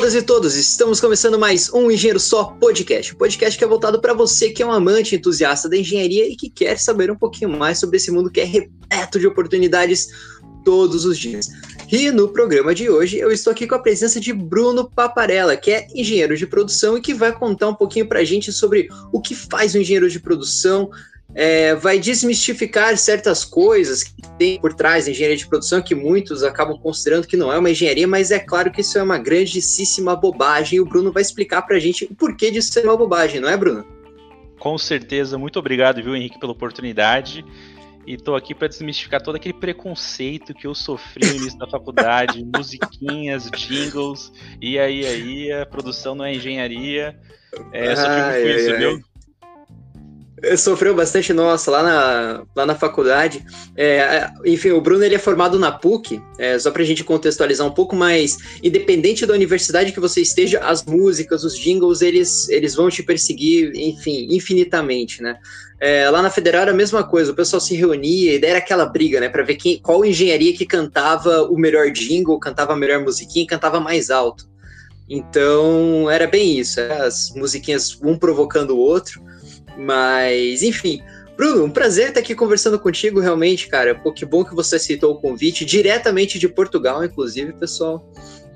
todas e todos, estamos começando mais um Engenheiro Só Podcast. Um podcast que é voltado para você que é um amante entusiasta da engenharia e que quer saber um pouquinho mais sobre esse mundo que é repleto de oportunidades todos os dias. E no programa de hoje eu estou aqui com a presença de Bruno Paparella, que é engenheiro de produção e que vai contar um pouquinho para a gente sobre o que faz um engenheiro de produção, é, vai desmistificar certas coisas que tem por trás da engenharia de produção, que muitos acabam considerando que não é uma engenharia, mas é claro que isso é uma grandíssima bobagem. E o Bruno vai explicar para a gente o porquê disso ser uma bobagem, não é, Bruno? Com certeza. Muito obrigado, viu, Henrique, pela oportunidade. E tô aqui para desmistificar todo aquele preconceito que eu sofri no início da faculdade, musiquinhas, jingles, e aí, aí, a produção não é engenharia. É, sofri muito com isso, viu? Sofreu bastante nossa lá na, lá na faculdade. É, enfim, o Bruno ele é formado na PUC, é, só para a gente contextualizar um pouco mais, independente da universidade que você esteja, as músicas, os jingles, eles, eles vão te perseguir, enfim, infinitamente, né? É, lá na Federal era a mesma coisa, o pessoal se reunia e daí era aquela briga, né, para ver quem, qual engenharia que cantava o melhor jingle, cantava a melhor musiquinha, cantava mais alto. Então era bem isso, é, as musiquinhas um provocando o outro. Mas, enfim. Bruno, um prazer estar aqui conversando contigo, realmente, cara. Pô, que bom que você aceitou o convite, diretamente de Portugal, inclusive, pessoal.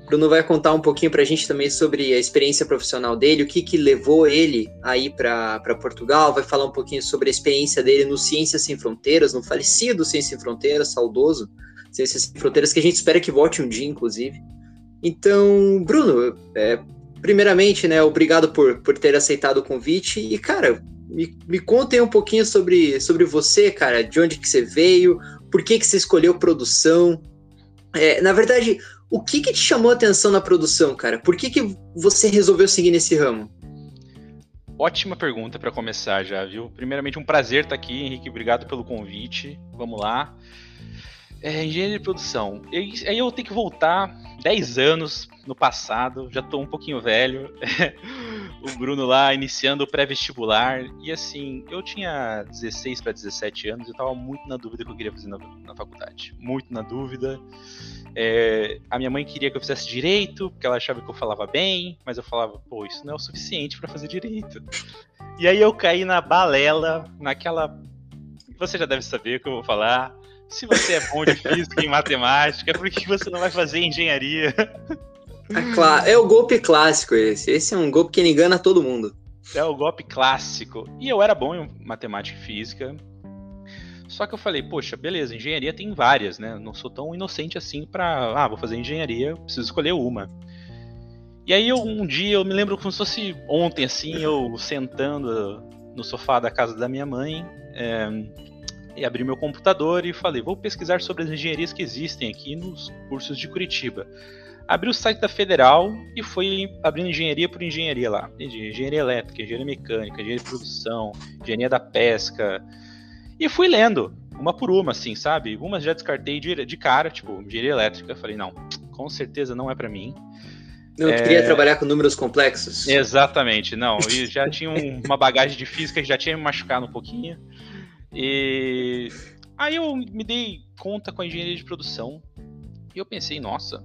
Bruno vai contar um pouquinho para a gente também sobre a experiência profissional dele, o que, que levou ele aí para Portugal, vai falar um pouquinho sobre a experiência dele no Ciências Sem Fronteiras, no falecido Ciências Sem Fronteiras, saudoso Ciências Sem Fronteiras, que a gente espera que volte um dia, inclusive. Então, Bruno, é, primeiramente, né, obrigado por, por ter aceitado o convite e, cara, me, me contem um pouquinho sobre, sobre você, cara, de onde que você veio, por que que você escolheu produção. É, na verdade, o que que te chamou a atenção na produção, cara? Por que que você resolveu seguir nesse ramo? Ótima pergunta para começar já, viu? Primeiramente, um prazer estar aqui, Henrique. Obrigado pelo convite. Vamos lá. É, engenharia de produção. Aí eu tenho que voltar 10 anos no passado, já estou um pouquinho velho. o Bruno lá iniciando o pré-vestibular. E assim, eu tinha 16 para 17 anos, eu estava muito na dúvida do que eu queria fazer na, na faculdade. Muito na dúvida. É, a minha mãe queria que eu fizesse direito, porque ela achava que eu falava bem, mas eu falava, pô, isso não é o suficiente para fazer direito. E aí eu caí na balela, naquela. Você já deve saber o que eu vou falar. Se você é bom de física e matemática, por que você não vai fazer engenharia? É, é o golpe clássico esse. Esse é um golpe que engana todo mundo. É o golpe clássico. E eu era bom em matemática e física. Só que eu falei, poxa, beleza, engenharia tem várias, né? Não sou tão inocente assim pra. Ah, vou fazer engenharia, preciso escolher uma. E aí eu, um dia eu me lembro como se fosse ontem, assim, eu sentando no sofá da casa da minha mãe. É, e abri meu computador e falei, vou pesquisar sobre as engenharias que existem aqui nos cursos de Curitiba abri o site da Federal e fui abrindo engenharia por engenharia lá. Engenharia elétrica, engenharia mecânica, engenharia de produção, engenharia da pesca. E fui lendo, uma por uma, assim, sabe? Umas já descartei de, de cara, tipo, engenharia elétrica. Falei, não, com certeza não é para mim. Não é... queria trabalhar com números complexos. Exatamente, não. E já tinha um, uma bagagem de física que já tinha me machucado um pouquinho. E aí eu me dei conta com a engenharia de produção. E eu pensei, nossa,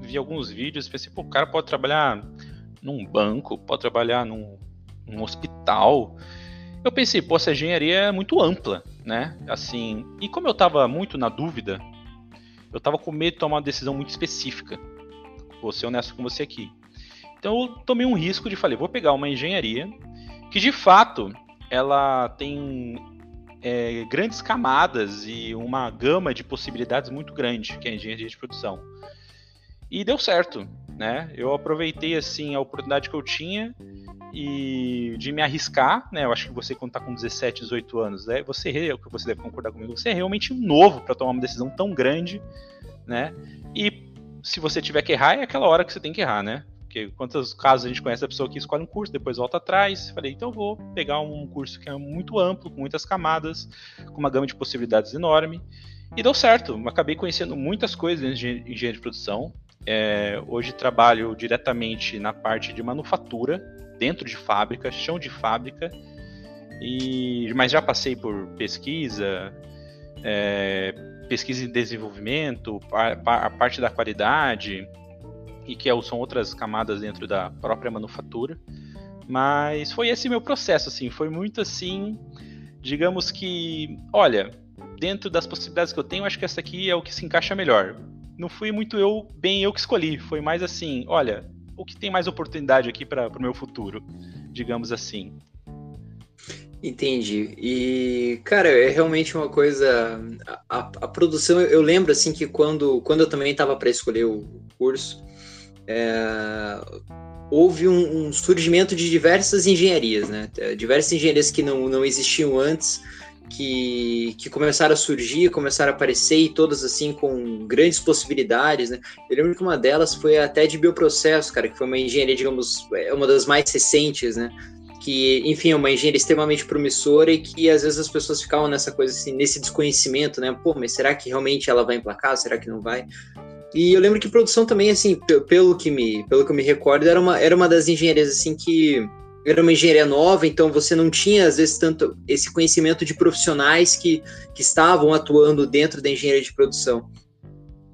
vi alguns vídeos pensei, pô, o cara pode trabalhar num banco, pode trabalhar num, num hospital. Eu pensei, pô, essa engenharia é muito ampla, né? Assim, e como eu tava muito na dúvida, eu tava com medo de tomar uma decisão muito específica. Vou ser honesto com você aqui. Então eu tomei um risco de falei, vou pegar uma engenharia que de fato ela tem é, grandes camadas e uma gama de possibilidades muito grande, que é a engenharia de produção. E deu certo, né? Eu aproveitei assim a oportunidade que eu tinha e de me arriscar, né? Eu acho que você quando tá com 17, 18 anos, né? Você, que você deve concordar comigo, você é realmente novo para tomar uma decisão tão grande, né? E se você tiver que errar, é aquela hora que você tem que errar, né? Porque quantos casos a gente conhece da pessoa que escolhe um curso, depois volta atrás. Falei, então eu vou pegar um curso que é muito amplo, com muitas camadas, com uma gama de possibilidades enorme. E deu certo. Acabei conhecendo muitas coisas de engenharia de produção. É, hoje trabalho diretamente na parte de manufatura, dentro de fábrica, chão de fábrica, e, mas já passei por pesquisa, é, pesquisa e desenvolvimento, a, a, parte da qualidade, e que é são outras camadas dentro da própria manufatura. Mas foi esse meu processo, assim, foi muito assim, digamos que, olha, dentro das possibilidades que eu tenho, acho que essa aqui é o que se encaixa melhor. Não fui muito eu, bem eu que escolhi, foi mais assim, olha, o que tem mais oportunidade aqui para o meu futuro, digamos assim. Entendi. E, cara, é realmente uma coisa. A, a produção, eu lembro assim que quando, quando eu também estava para escolher o curso, é, houve um, um, surgimento de diversas engenharias, né? Diversas engenharias que não, não existiam antes, que, que começaram a surgir, começaram a aparecer, e todas assim com grandes possibilidades, né? Eu lembro que uma delas foi até de bioprocesso, cara, que foi uma engenharia, digamos, é uma das mais recentes, né? que, enfim, é uma engenharia extremamente promissora e que às vezes as pessoas ficavam nessa coisa assim, nesse desconhecimento, né? Pô, mas será que realmente ela vai emplacar? Será que não vai? E eu lembro que produção também, assim, pelo que me, pelo que me recordo, era uma, era uma das engenharias assim que era uma engenharia nova, então você não tinha às vezes tanto esse conhecimento de profissionais que, que estavam atuando dentro da engenharia de produção.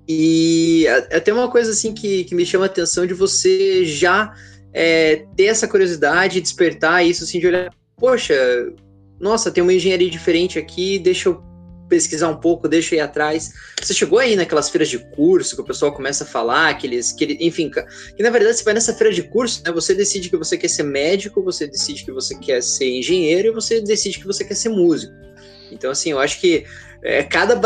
E até uma coisa assim que, que me chama a atenção de você já é, ter essa curiosidade, despertar isso, assim, de olhar, poxa, nossa, tem uma engenharia diferente aqui, deixa eu pesquisar um pouco, deixa ir atrás. Você chegou aí naquelas feiras de curso que o pessoal começa a falar, aqueles, que, enfim, que na verdade você vai nessa feira de curso, né, você decide que você quer ser médico, você decide que você quer ser engenheiro e você decide que você quer ser músico. Então, assim, eu acho que é, cada,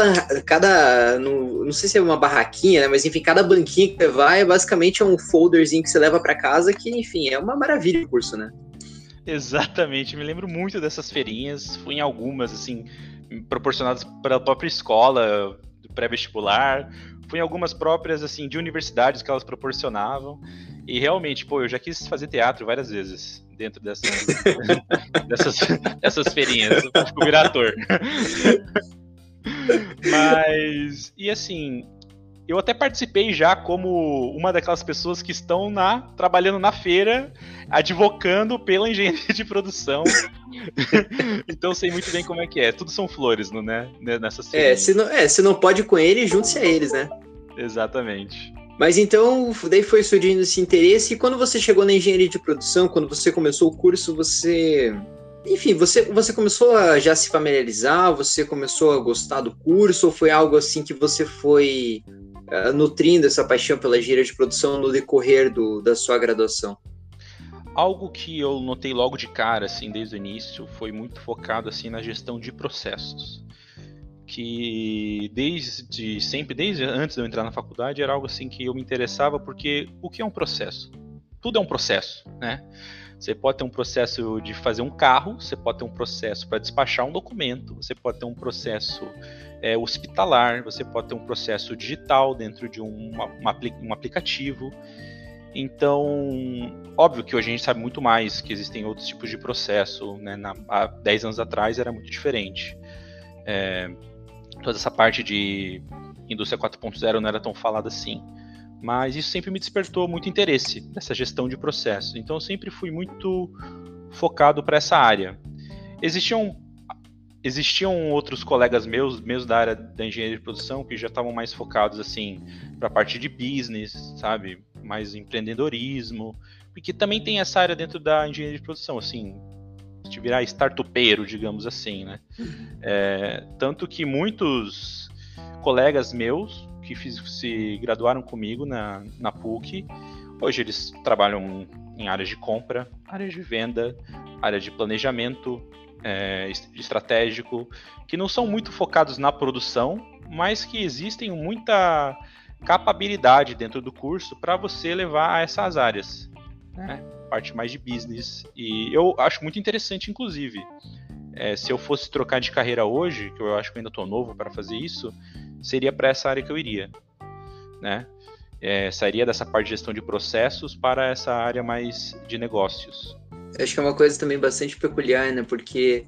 cada não, não sei se é uma barraquinha, né, mas enfim, cada banquinha que você vai é basicamente um folderzinho que você leva para casa, que enfim, é uma maravilha o curso, né? Exatamente, me lembro muito dessas feirinhas, fui em algumas, assim, proporcionadas pela própria escola, do pré-vestibular, fui em algumas próprias, assim, de universidades que elas proporcionavam, e realmente, pô, eu já quis fazer teatro várias vezes dentro dessas, dessas, dessas feirinhas, eu virar ator. Mas, e assim, eu até participei já como uma daquelas pessoas que estão na trabalhando na feira, advocando pela engenharia de produção. então sei muito bem como é que é. Tudo são flores, não né? Nessas é, se não, é, se não pode com ele, junte-se a eles, né? Exatamente. Mas então, daí foi surgindo esse interesse, e quando você chegou na engenharia de produção, quando você começou o curso, você enfim, você, você começou a já se familiarizar, você começou a gostar do curso, ou foi algo assim que você foi uh, nutrindo essa paixão pela engenharia de produção no decorrer do, da sua graduação? Algo que eu notei logo de cara, assim, desde o início, foi muito focado assim na gestão de processos. Que desde sempre, desde antes de eu entrar na faculdade, era algo assim que eu me interessava, porque o que é um processo? Tudo é um processo, né? Você pode ter um processo de fazer um carro, você pode ter um processo para despachar um documento, você pode ter um processo é, hospitalar, você pode ter um processo digital dentro de um, uma, um aplicativo. Então, óbvio que hoje a gente sabe muito mais que existem outros tipos de processo. Né? Na, há 10 anos atrás era muito diferente. É, toda essa parte de indústria 4.0 não era tão falada assim mas isso sempre me despertou muito interesse nessa gestão de processo. Então eu sempre fui muito focado para essa área. Existiam existiam outros colegas meus, mesmo da área da engenharia de produção, que já estavam mais focados assim para a parte de business, sabe, mais empreendedorismo, porque também tem essa área dentro da engenharia de produção, assim, de virar startupeiro, digamos assim, né? Uhum. É, tanto que muitos colegas meus que fiz, se graduaram comigo na, na PUC. Hoje eles trabalham em áreas de compra, áreas de venda, área de planejamento é, estratégico, que não são muito focados na produção, mas que existem muita capabilidade dentro do curso para você levar a essas áreas, né? parte mais de business. E eu acho muito interessante, inclusive. É, se eu fosse trocar de carreira hoje, que eu acho que ainda estou novo para fazer isso, seria para essa área que eu iria, né? É, sairia dessa parte de gestão de processos para essa área mais de negócios. Acho que é uma coisa também bastante peculiar, né? Porque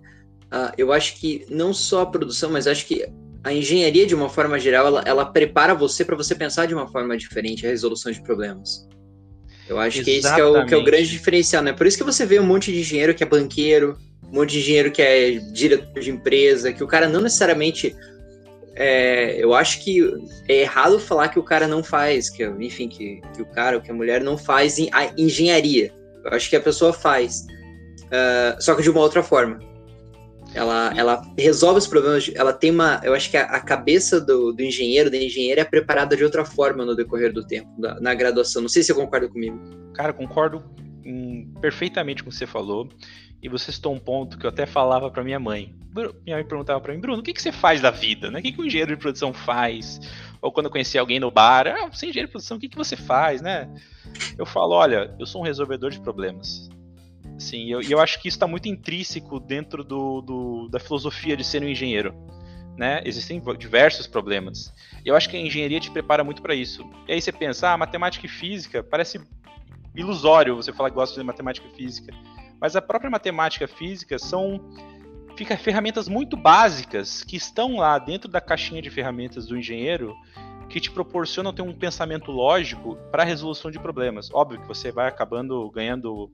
uh, eu acho que não só a produção, mas acho que a engenharia, de uma forma geral, ela, ela prepara você para você pensar de uma forma diferente a resolução de problemas. Eu acho Exatamente. que esse que é, o, que é o grande diferencial, né? Por isso que você vê um monte de engenheiro que é banqueiro, um monte de engenheiro que é diretor de empresa, que o cara não necessariamente é, eu acho que é errado falar que o cara não faz, que enfim, que, que o cara ou que a mulher não faz a engenharia. Eu acho que a pessoa faz, uh, só que de uma outra forma. Ela, ela resolve os problemas, ela tem uma. Eu acho que a, a cabeça do, do, engenheiro, da engenheira, é preparada de outra forma no decorrer do tempo, da, na graduação. Não sei se você concorda comigo. Cara, concordo hum, perfeitamente com o que você falou. E você citou um ponto que eu até falava para minha mãe. Minha mãe perguntava para mim, Bruno, o que, que você faz da vida? Né? O que, que um engenheiro de produção faz? Ou quando eu conhecia alguém no bar, ah, você é engenheiro de produção, o que, que você faz, né? Eu falo, olha, eu sou um resolvedor de problemas. Sim, e eu, eu acho que isso está muito intrínseco dentro do, do, da filosofia de ser um engenheiro. Né? Existem diversos problemas. Eu acho que a engenharia te prepara muito para isso. E aí você pensa, ah, matemática e física parece ilusório você falar que gosta de matemática e física. Mas a própria matemática e física são fica ferramentas muito básicas que estão lá dentro da caixinha de ferramentas do engenheiro que te proporcionam ter um pensamento lógico para a resolução de problemas. Óbvio que você vai acabando ganhando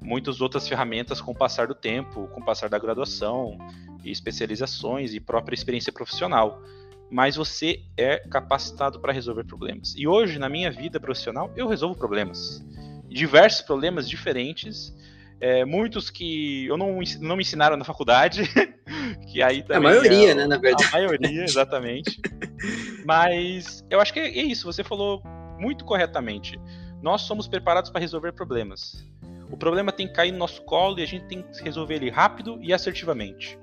muitas outras ferramentas com o passar do tempo, com o passar da graduação e especializações e própria experiência profissional. Mas você é capacitado para resolver problemas. E hoje, na minha vida profissional, eu resolvo problemas. Diversos problemas diferentes, é, muitos que eu não, não me ensinaram na faculdade, que aí. A maioria, é, né, na verdade. A maioria, exatamente. Mas eu acho que é isso, você falou muito corretamente. Nós somos preparados para resolver problemas. O problema tem que cair no nosso colo e a gente tem que resolver ele rápido e assertivamente,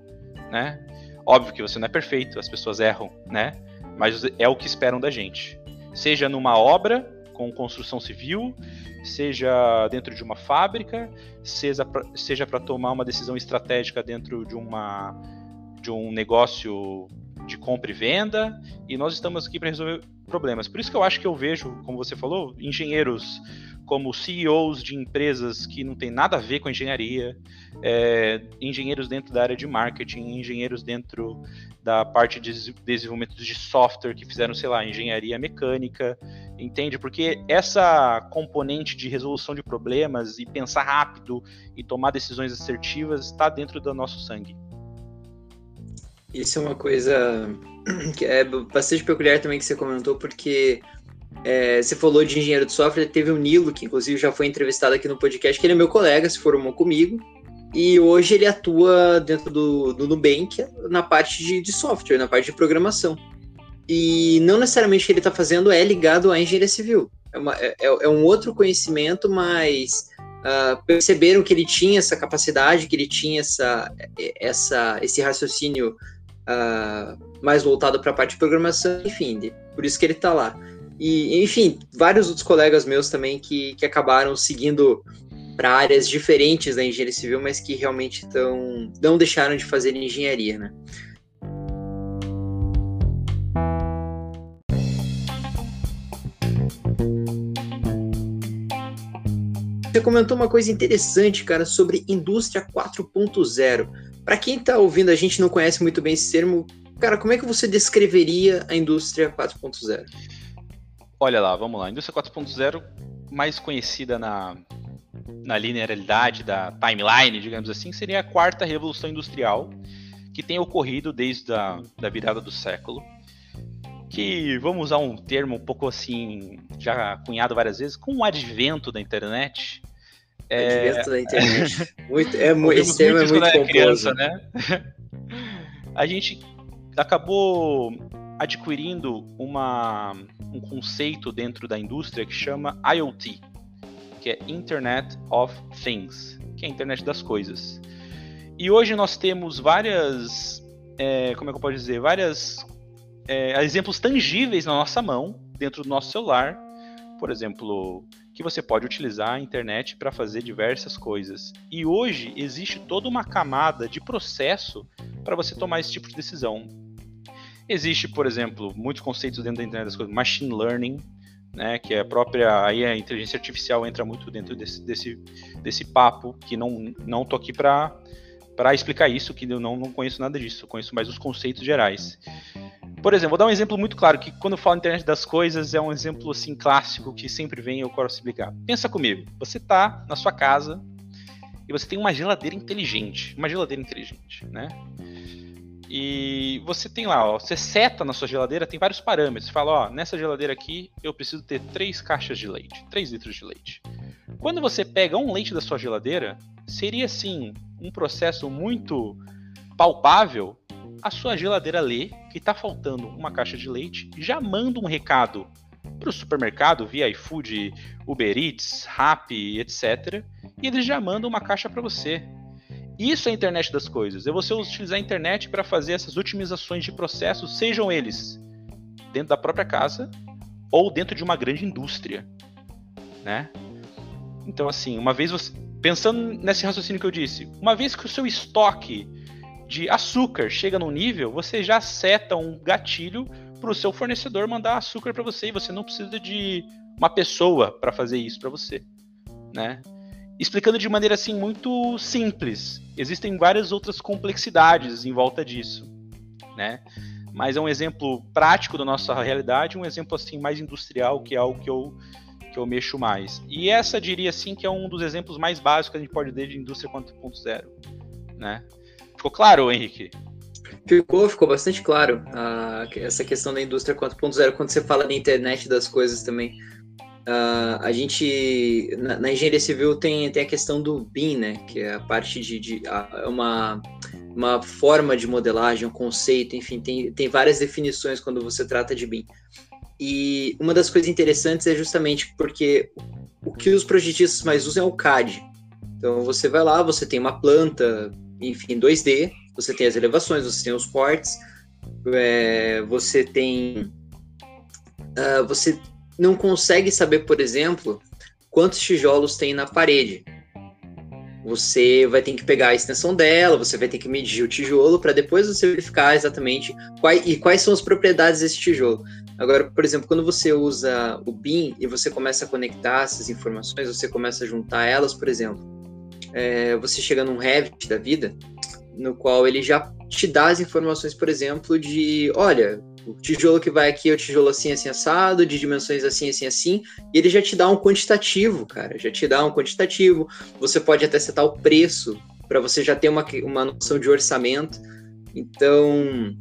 né? Óbvio que você não é perfeito, as pessoas erram, né? Mas é o que esperam da gente. Seja numa obra com construção civil, seja dentro de uma fábrica, seja para tomar uma decisão estratégica dentro de uma de um negócio de compra e venda, e nós estamos aqui para resolver problemas. Por isso que eu acho que eu vejo, como você falou, engenheiros como CEOs de empresas que não tem nada a ver com engenharia, é, engenheiros dentro da área de marketing, engenheiros dentro da parte de desenvolvimento de software que fizeram, sei lá, engenharia mecânica, entende? Porque essa componente de resolução de problemas e pensar rápido e tomar decisões assertivas está dentro do nosso sangue. Isso é uma coisa que é bastante peculiar também que você comentou, porque é, você falou de engenheiro de software, teve o Nilo, que inclusive já foi entrevistado aqui no podcast, que ele é meu colega, se formou comigo, e hoje ele atua dentro do, do Nubank na parte de, de software, na parte de programação. E não necessariamente o que ele está fazendo é ligado à engenharia civil. É, uma, é, é, um outro conhecimento, mas uh, perceberam que ele tinha essa capacidade, que ele tinha essa, essa, esse raciocínio uh, mais voltado para a parte de programação, enfim, por isso que ele está lá. E, enfim, vários outros colegas meus também que, que acabaram seguindo para áreas diferentes da engenharia civil, mas que realmente tão, não deixaram de fazer engenharia, né? Você comentou uma coisa interessante, cara, sobre indústria 4.0. Para quem está ouvindo a gente não conhece muito bem esse termo, cara, como é que você descreveria a indústria 4.0? Olha lá, vamos lá. A indústria 4.0, mais conhecida na, na linearidade da timeline, digamos assim, seria a quarta revolução industrial que tem ocorrido desde a da virada do século. Que, vamos usar um termo um pouco assim, já cunhado várias vezes, com o advento da internet. É, advento da internet. muito, é, esse termo é muito composto. Criança, né? a gente acabou adquirindo uma, um conceito dentro da indústria que chama IoT, que é Internet of Things, que é a internet das coisas. E hoje nós temos várias, é, como é que eu posso dizer, várias é, exemplos tangíveis na nossa mão, dentro do nosso celular, por exemplo, que você pode utilizar a internet para fazer diversas coisas. E hoje existe toda uma camada de processo para você tomar esse tipo de decisão. Existe, por exemplo, muitos conceitos dentro da internet das coisas, machine learning, né, que é a própria aí a inteligência artificial entra muito dentro desse, desse, desse papo que não não tô aqui para para explicar isso, que eu não, não conheço nada disso, eu conheço mais os conceitos gerais. Por exemplo, vou dar um exemplo muito claro, que quando eu falo internet das coisas, é um exemplo assim clássico que sempre vem e eu quero explicar. Pensa comigo, você está na sua casa e você tem uma geladeira inteligente, uma geladeira inteligente, né? E você tem lá, ó, você seta na sua geladeira, tem vários parâmetros. Você fala, ó, nessa geladeira aqui eu preciso ter três caixas de leite, 3 litros de leite. Quando você pega um leite da sua geladeira, seria sim um processo muito palpável a sua geladeira lê que está faltando uma caixa de leite, já manda um recado para o supermercado via iFood, Uber Eats, Rappi, etc. E eles já mandam uma caixa para você. Isso é a internet das coisas. É você utilizar a internet para fazer essas otimizações de processos, sejam eles dentro da própria casa ou dentro de uma grande indústria, né? Então, assim, uma vez você pensando nesse raciocínio que eu disse, uma vez que o seu estoque de açúcar chega num nível, você já seta um gatilho para o seu fornecedor mandar açúcar para você e você não precisa de uma pessoa para fazer isso para você, né? Explicando de maneira assim muito simples, existem várias outras complexidades em volta disso, né? Mas é um exemplo prático da nossa realidade, um exemplo assim mais industrial, que é algo que eu que eu mexo mais. E essa diria assim que é um dos exemplos mais básicos que a gente pode ter de indústria 4.0, né? Ficou claro, Henrique? Ficou, ficou bastante claro uh, essa questão da indústria 4.0 quando você fala da internet das coisas também. Uh, a gente na, na, engenharia civil tem, tem a questão do BIM, né? Que é a parte de, de a, uma, uma forma de modelagem, um conceito, enfim, tem, tem várias definições quando você trata de BIM. E uma das coisas interessantes é justamente porque o que os projetistas mais usam é o CAD. Então você vai lá, você tem uma planta, enfim, 2D, você tem as elevações, você tem os cortes, é, você tem. Uh, você não consegue saber, por exemplo, quantos tijolos tem na parede. Você vai ter que pegar a extensão dela, você vai ter que medir o tijolo para depois você verificar exatamente quais, e quais são as propriedades desse tijolo. Agora, por exemplo, quando você usa o BIM e você começa a conectar essas informações, você começa a juntar elas, por exemplo, é, você chega num Revit da vida, no qual ele já te dá as informações, por exemplo, de, olha, o tijolo que vai aqui é o tijolo assim, assim, assado, de dimensões assim, assim, assim, e ele já te dá um quantitativo, cara, já te dá um quantitativo. Você pode até setar o preço para você já ter uma, uma noção de orçamento. Então,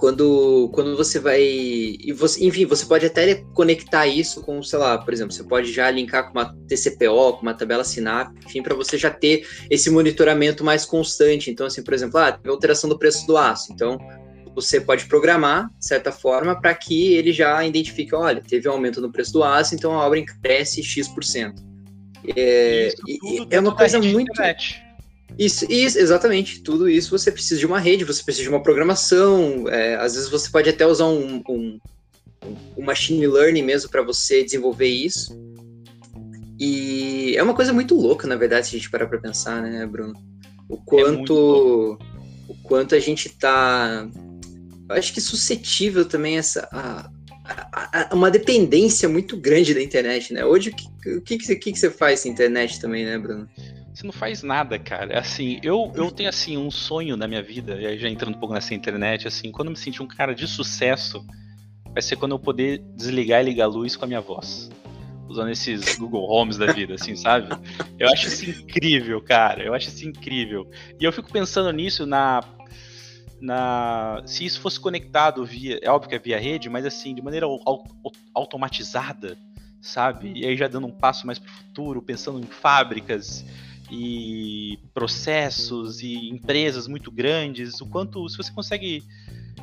quando, quando você vai. E você, enfim, você pode até conectar isso com, sei lá, por exemplo, você pode já linkar com uma TCPO, com uma tabela SINAP, enfim, para você já ter esse monitoramento mais constante. Então, assim, por exemplo, ah, alteração do preço do aço. Então, você pode programar, de certa forma, para que ele já identifique, olha, teve um aumento no preço do aço, então a obra cresce X%. É, é uma coisa muito. Internet. Isso, isso, exatamente. Tudo isso você precisa de uma rede, você precisa de uma programação. É, às vezes você pode até usar um, um, um machine learning mesmo para você desenvolver isso. E é uma coisa muito louca, na verdade, se a gente parar para pensar, né, Bruno? O é quanto, é o quanto a gente tá, eu acho que suscetível também essa a, a, a, uma dependência muito grande da internet, né? Hoje o que, o que, que, que você faz na internet também, né, Bruno? Você não faz nada, cara. Assim, eu, eu tenho assim um sonho na minha vida, já entrando um pouco nessa internet, assim, quando eu me sentir um cara de sucesso, vai ser quando eu poder desligar e ligar a luz com a minha voz. Usando esses Google Homes da vida, assim, sabe? Eu acho isso incrível, cara. Eu acho isso incrível. E eu fico pensando nisso na. Na se isso fosse conectado via. É óbvio que é via rede, mas assim, de maneira automatizada, sabe? E aí já dando um passo mais para o futuro, pensando em fábricas e processos e empresas muito grandes, o quanto se você consegue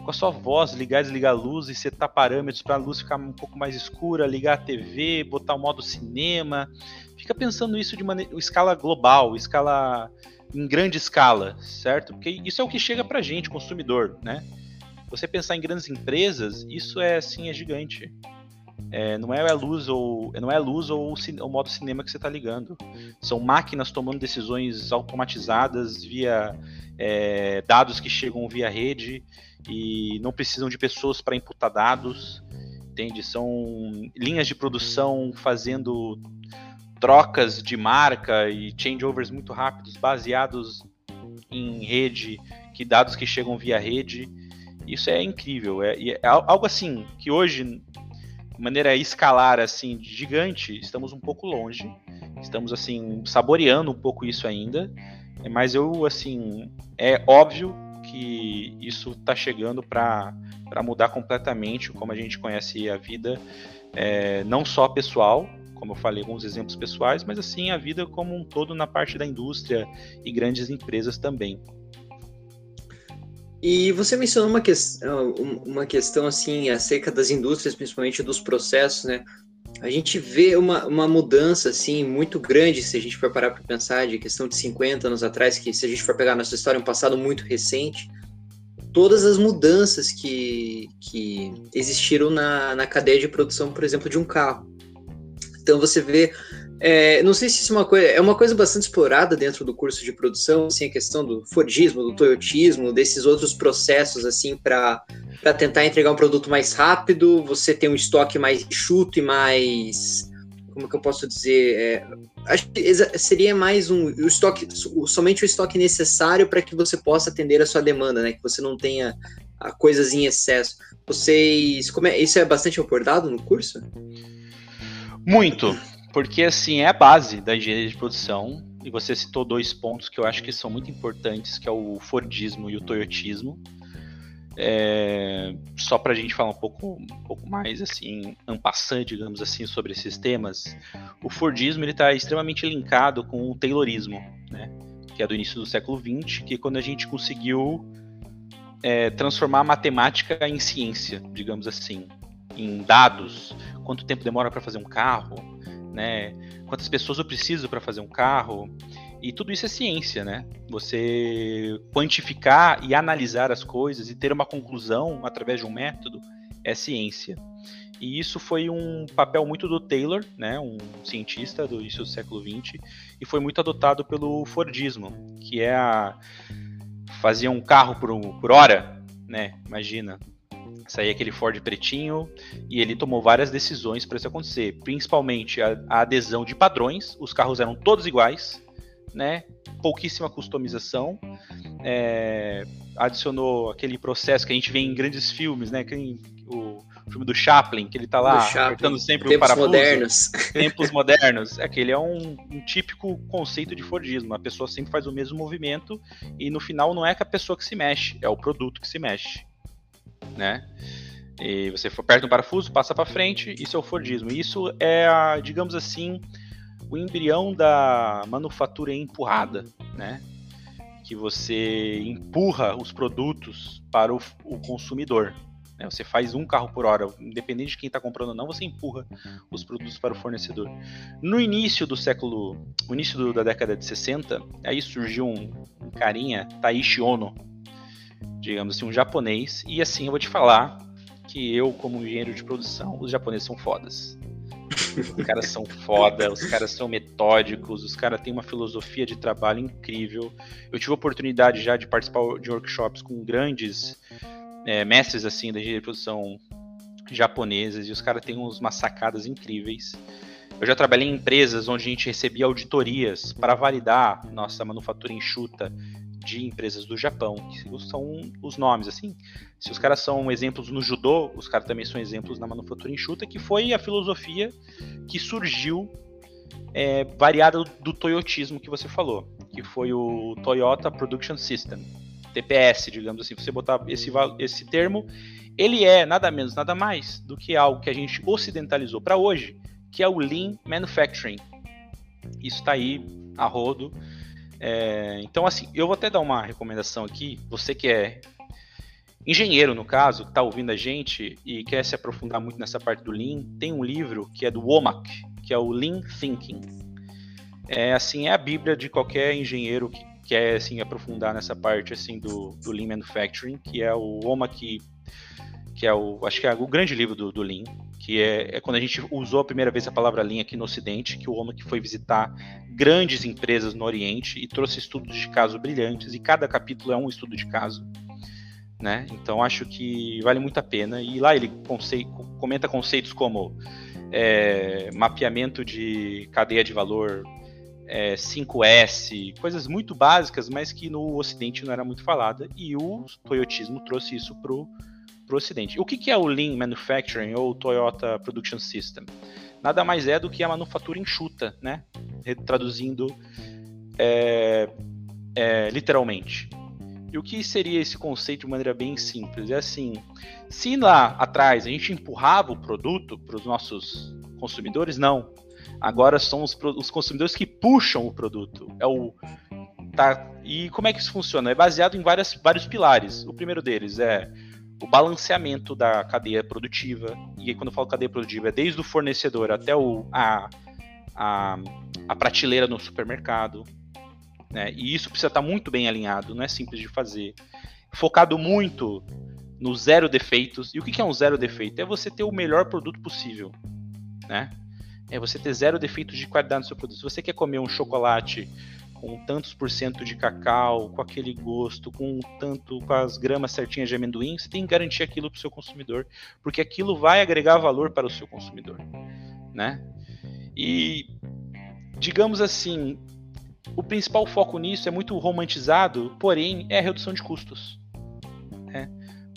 com a sua voz ligar desligar a luz e setar parâmetros para a luz ficar um pouco mais escura, ligar a TV, botar o modo cinema, fica pensando isso de maneira escala global, escala em grande escala, certo? Porque isso é o que chega para gente, consumidor, né? Você pensar em grandes empresas, isso é assim é gigante. É, não é a luz ou não é a luz ou o, modo cinema que você está ligando. São máquinas tomando decisões automatizadas via é, dados que chegam via rede e não precisam de pessoas para imputar dados. Entende? São linhas de produção fazendo trocas de marca e changeovers muito rápidos, baseados em rede, que dados que chegam via rede. Isso é incrível. É, é algo assim que hoje de maneira escalar assim gigante, estamos um pouco longe. Estamos assim saboreando um pouco isso ainda, mas eu assim é óbvio que isso está chegando para mudar completamente como a gente conhece a vida, é, não só pessoal, como eu falei, alguns exemplos pessoais, mas assim a vida como um todo na parte da indústria e grandes empresas também. E você mencionou uma, que, uma questão assim acerca das indústrias, principalmente dos processos, né? A gente vê uma, uma mudança assim muito grande se a gente for parar para pensar de questão de 50 anos atrás, que se a gente for pegar nossa história, um passado muito recente, todas as mudanças que, que existiram na, na cadeia de produção, por exemplo, de um carro. Então você vê é, não sei se isso é uma coisa, é uma coisa bastante explorada dentro do curso de produção, assim, a questão do Fordismo, do Toyotismo, desses outros processos, assim, para tentar entregar um produto mais rápido, você tem um estoque mais enxuto e mais, como que eu posso dizer, é, acho que seria mais um o estoque, somente o estoque necessário para que você possa atender a sua demanda, né, que você não tenha coisas em excesso. Vocês, como é, isso é bastante abordado no curso? Muito. Porque, assim, é a base da engenharia de produção. E você citou dois pontos que eu acho que são muito importantes, que é o Fordismo e o Toyotismo. É, só para a gente falar um pouco, um pouco mais assim, ampassando, digamos assim, sobre esses temas, o Fordismo está extremamente linkado com o Taylorismo, né, que é do início do século XX, que é quando a gente conseguiu é, transformar a matemática em ciência, digamos assim, em dados, quanto tempo demora para fazer um carro, né? Quantas pessoas eu preciso para fazer um carro? E tudo isso é ciência, né? Você quantificar e analisar as coisas e ter uma conclusão através de um método é ciência. E isso foi um papel muito do Taylor, né, um cientista do início do século XX, e foi muito adotado pelo Fordismo, que é a fazer um carro por, por hora, né? Imagina, saía aquele Ford pretinho e ele tomou várias decisões para isso acontecer, principalmente a, a, adesão de padrões, os carros eram todos iguais, né? Pouquíssima customização, é, adicionou aquele processo que a gente vê em grandes filmes, né? Que, o filme do Chaplin, que ele tá lá apertando sempre o parafuso. modernos. Tempos modernos. Aquele é um, um, típico conceito de Fordismo. A pessoa sempre faz o mesmo movimento e no final não é que a pessoa que se mexe, é o produto que se mexe né? E você aperta um parafuso, passa para frente, isso é o Fordismo. Isso é, a, digamos assim, o embrião da manufatura empurrada, né? Que você empurra os produtos para o, o consumidor. Né? Você faz um carro por hora, independente de quem está comprando ou não, você empurra os produtos para o fornecedor. No início do século, no início do, da década de 60, aí surgiu um, um carinha, Taishi Ono, digamos assim, um japonês. E assim, eu vou te falar que eu, como engenheiro de produção, os japoneses são fodas. Os caras são foda, os caras são metódicos, os caras têm uma filosofia de trabalho incrível. Eu tive a oportunidade já de participar de workshops com grandes é, mestres assim da engenharia de produção japoneses e os caras têm umas sacadas incríveis. Eu já trabalhei em empresas onde a gente recebia auditorias para validar nossa manufatura enxuta de empresas do Japão, que são os nomes, assim. Se os caras são exemplos no judô, os caras também são exemplos na manufatura enxuta, que foi a filosofia que surgiu é, variada do toyotismo que você falou, que foi o Toyota Production System, TPS, digamos assim. Você botar esse, esse termo, ele é nada menos, nada mais do que algo que a gente ocidentalizou para hoje, que é o Lean Manufacturing. Isso está aí a rodo é, então, assim, eu vou até dar uma recomendação aqui. Você que é engenheiro, no caso, está ouvindo a gente e quer se aprofundar muito nessa parte do Lean, tem um livro que é do Womack, que é o Lean Thinking. É assim, é a bíblia de qualquer engenheiro que quer assim aprofundar nessa parte assim do, do Lean Manufacturing, que é o Womack, que é o acho que é o grande livro do, do Lean que é, é, quando a gente usou a primeira vez a palavra linha aqui no Ocidente, que o homem que foi visitar grandes empresas no Oriente e trouxe estudos de caso brilhantes, e cada capítulo é um estudo de caso. Né? Então acho que vale muito a pena. E lá ele conceito, comenta conceitos como é, mapeamento de cadeia de valor, é, 5S, coisas muito básicas, mas que no Ocidente não era muito falada. E o Toyotismo trouxe isso para para o Ocidente. O que, que é o Lean Manufacturing ou Toyota Production System? Nada mais é do que a manufatura enxuta, né? Traduzindo é, é, literalmente. E o que seria esse conceito de maneira bem simples? É assim: se lá atrás a gente empurrava o produto para os nossos consumidores, não. Agora são os, os, consumidores que puxam o produto. É o tá. E como é que isso funciona? É baseado em várias, vários pilares. O primeiro deles é o balanceamento da cadeia produtiva. E aí, quando eu falo cadeia produtiva, é desde o fornecedor até o, a, a, a prateleira no supermercado. Né? E isso precisa estar muito bem alinhado, não é simples de fazer. Focado muito no zero defeitos. E o que é um zero defeito? É você ter o melhor produto possível. Né? É você ter zero defeitos de qualidade no seu produto. Se você quer comer um chocolate com tantos por cento de cacau, com aquele gosto, com tanto com as gramas certinhas de amendoim, você tem que garantir aquilo para o seu consumidor, porque aquilo vai agregar valor para o seu consumidor, né? E digamos assim, o principal foco nisso é muito romantizado, porém é a redução de custos, né?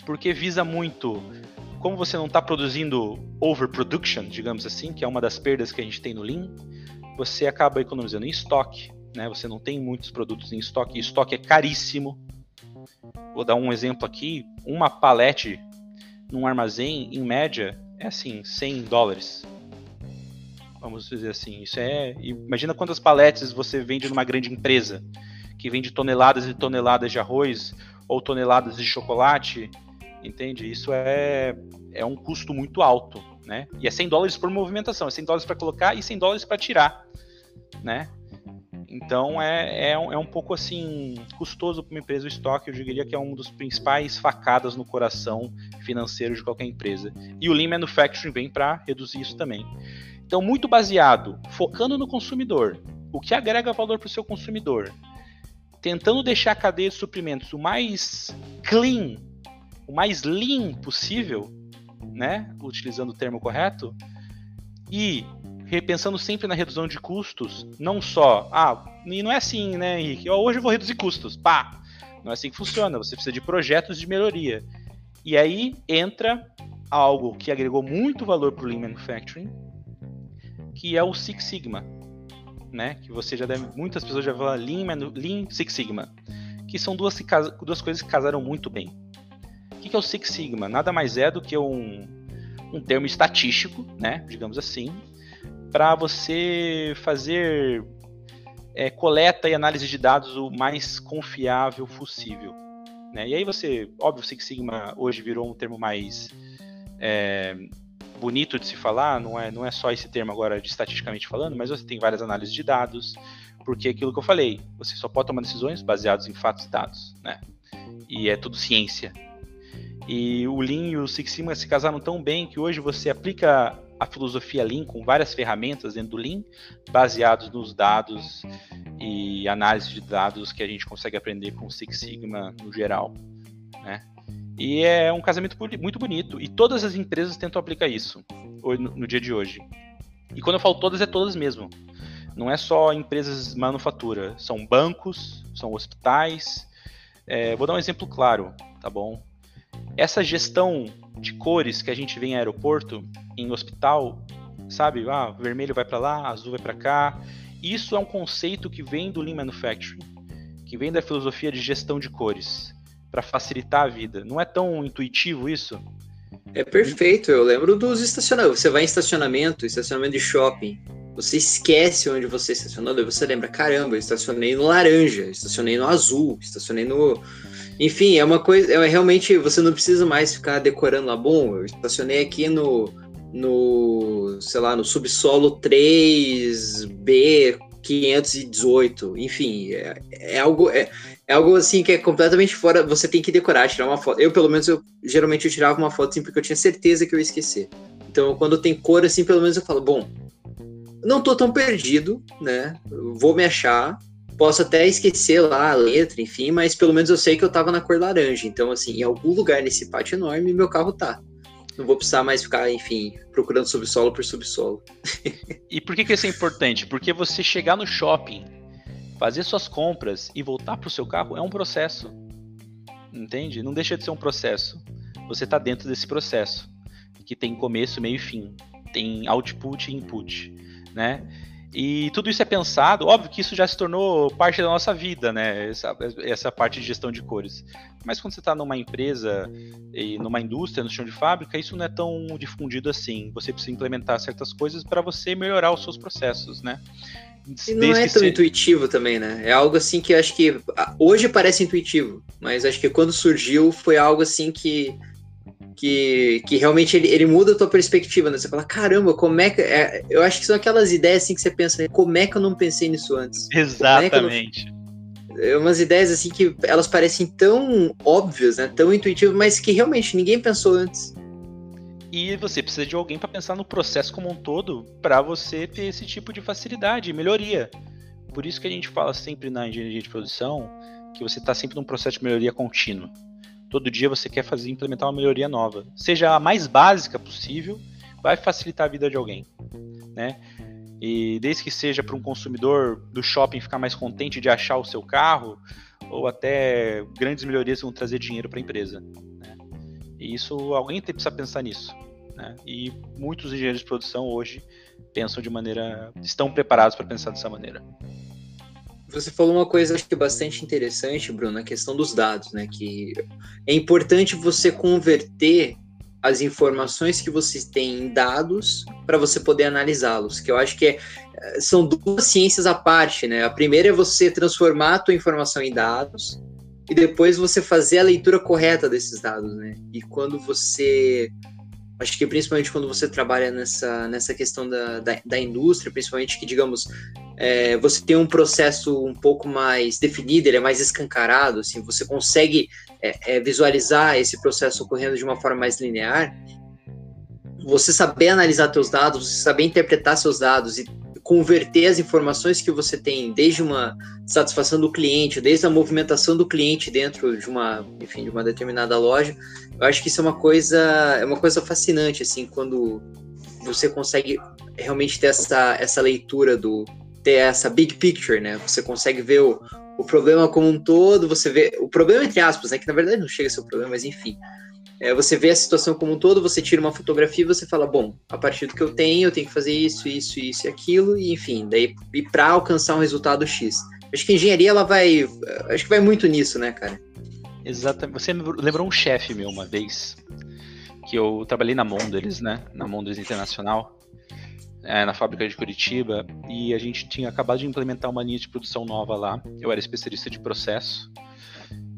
Porque visa muito como você não está produzindo overproduction, digamos assim, que é uma das perdas que a gente tem no Lean, você acaba economizando em estoque, né? Você não tem muitos produtos em estoque, e estoque é caríssimo. Vou dar um exemplo aqui, uma palete num armazém, em média, é assim, 100 dólares. Vamos dizer assim, isso é... Imagina quantas paletes você vende numa grande empresa, que vende toneladas e toneladas de arroz, ou toneladas de chocolate, entende? Isso é, é um custo muito alto, né? E é 100 dólares por movimentação, é 100 dólares para colocar e 100 dólares para tirar, né? Então é, é, um, é um pouco assim custoso para uma empresa o estoque, eu diria que é um dos principais facadas no coração financeiro de qualquer empresa. E o Lean Manufacturing vem para reduzir isso também. Então, muito baseado, focando no consumidor, o que agrega valor para o seu consumidor, tentando deixar a cadeia de suprimentos o mais clean, o mais lean possível, né, utilizando o termo correto, e repensando sempre na redução de custos, não só, ah, e não é assim, né, Henrique? Hoje eu vou reduzir custos, pá! Não é assim que funciona, você precisa de projetos de melhoria. E aí entra algo que agregou muito valor para o Lean Manufacturing, que é o Six Sigma, né? Que você já deve, muitas pessoas já falam Lean, Lean Six Sigma, que são duas, duas coisas que casaram muito bem. O que é o Six Sigma? Nada mais é do que um, um termo estatístico, né? Digamos assim, para você fazer é, coleta e análise de dados o mais confiável possível. Né? E aí você, óbvio, Six Sigma hoje virou um termo mais é, bonito de se falar, não é, não é só esse termo agora de estatisticamente falando, mas você tem várias análises de dados, porque é aquilo que eu falei, você só pode tomar decisões baseadas em fatos e dados, né? E é tudo ciência. E o Lean e o Six Sigma se casaram tão bem que hoje você aplica a filosofia Lean com várias ferramentas dentro do Lean, baseados nos dados e análise de dados que a gente consegue aprender com o Six Sigma no geral, né? E é um casamento muito bonito e todas as empresas tentam aplicar isso no dia de hoje. E quando eu falo todas, é todas mesmo. Não é só empresas manufatura, são bancos, são hospitais. É, vou dar um exemplo claro, tá bom? Essa gestão de cores que a gente vê em aeroporto, em hospital, sabe? Ah, vermelho vai para lá, azul vai para cá. Isso é um conceito que vem do Lean Manufacturing, que vem da filosofia de gestão de cores, para facilitar a vida. Não é tão intuitivo isso? É perfeito. Eu lembro dos estacionamentos. Você vai em estacionamento, estacionamento de shopping. Você esquece onde você estacionou, daí você lembra, caramba, eu estacionei no laranja, estacionei no azul, estacionei no, enfim, é uma coisa. É realmente você não precisa mais ficar decorando lá. Bom, eu estacionei aqui no. No, sei lá, no subsolo 3B 518. Enfim, é, é algo. É, é algo assim que é completamente fora. Você tem que decorar, tirar uma foto. Eu, pelo menos, eu geralmente eu tirava uma foto assim porque eu tinha certeza que eu ia esquecer. Então, quando tem cor assim, pelo menos eu falo, bom, não tô tão perdido, né? Vou me achar posso até esquecer lá a letra, enfim, mas pelo menos eu sei que eu tava na cor laranja. Então, assim, em algum lugar nesse pátio enorme, meu carro tá. Não vou precisar mais ficar, enfim, procurando subsolo por subsolo. e por que, que isso é importante? Porque você chegar no shopping, fazer suas compras e voltar pro seu carro é um processo. Entende? Não deixa de ser um processo. Você tá dentro desse processo, que tem começo, meio e fim. Tem output e input, né? E tudo isso é pensado, óbvio que isso já se tornou parte da nossa vida, né? Essa, essa parte de gestão de cores. Mas quando você está numa empresa e numa indústria, no chão de fábrica, isso não é tão difundido assim. Você precisa implementar certas coisas para você melhorar os seus processos, né? E não é tão intuitivo também, né? É algo assim que acho que hoje parece intuitivo, mas acho que quando surgiu foi algo assim que que, que realmente ele, ele muda a tua perspectiva, né? Você fala, caramba, como é que. É, eu acho que são aquelas ideias assim que você pensa, como é que eu não pensei nisso antes? Exatamente. É, não... é umas ideias assim que elas parecem tão óbvias, né? Tão intuitivas, mas que realmente ninguém pensou antes. E você precisa de alguém para pensar no processo como um todo para você ter esse tipo de facilidade, melhoria. Por isso que a gente fala sempre na engenharia de produção que você está sempre num processo de melhoria contínua. Todo dia você quer fazer implementar uma melhoria nova, seja a mais básica possível, vai facilitar a vida de alguém, né? E desde que seja para um consumidor do shopping ficar mais contente de achar o seu carro, ou até grandes melhorias que vão trazer dinheiro para a empresa. Né? E isso alguém precisa pensar nisso. Né? E muitos engenheiros de produção hoje pensam de maneira, estão preparados para pensar dessa maneira. Você falou uma coisa acho que bastante interessante, Bruno, a questão dos dados, né? Que é importante você converter as informações que você tem em dados para você poder analisá-los, que eu acho que é, são duas ciências à parte, né? A primeira é você transformar a tua informação em dados e depois você fazer a leitura correta desses dados, né? E quando você acho que principalmente quando você trabalha nessa, nessa questão da, da, da indústria, principalmente que, digamos, é, você tem um processo um pouco mais definido, ele é mais escancarado, assim, você consegue é, é, visualizar esse processo ocorrendo de uma forma mais linear, você saber analisar seus dados, você saber interpretar seus dados e converter as informações que você tem, desde uma satisfação do cliente, desde a movimentação do cliente dentro de uma, enfim, de uma determinada loja, eu acho que isso é uma coisa, é uma coisa fascinante, assim, quando você consegue realmente ter essa, essa leitura do, ter essa big picture, né? Você consegue ver o, o problema como um todo, você vê o problema entre aspas, né? Que na verdade não chega a ser o problema, mas enfim. É, você vê a situação como um todo, você tira uma fotografia e você fala, bom, a partir do que eu tenho, eu tenho que fazer isso, isso, isso e aquilo, e enfim, daí e para alcançar um resultado X. Acho que a engenharia ela vai, acho que vai muito nisso, né, cara? Exatamente. Você lembrou um chefe meu uma vez que eu trabalhei na Mondelez, né, na Mondelez Internacional é, na fábrica de Curitiba e a gente tinha acabado de implementar uma linha de produção nova lá. Eu era especialista de processo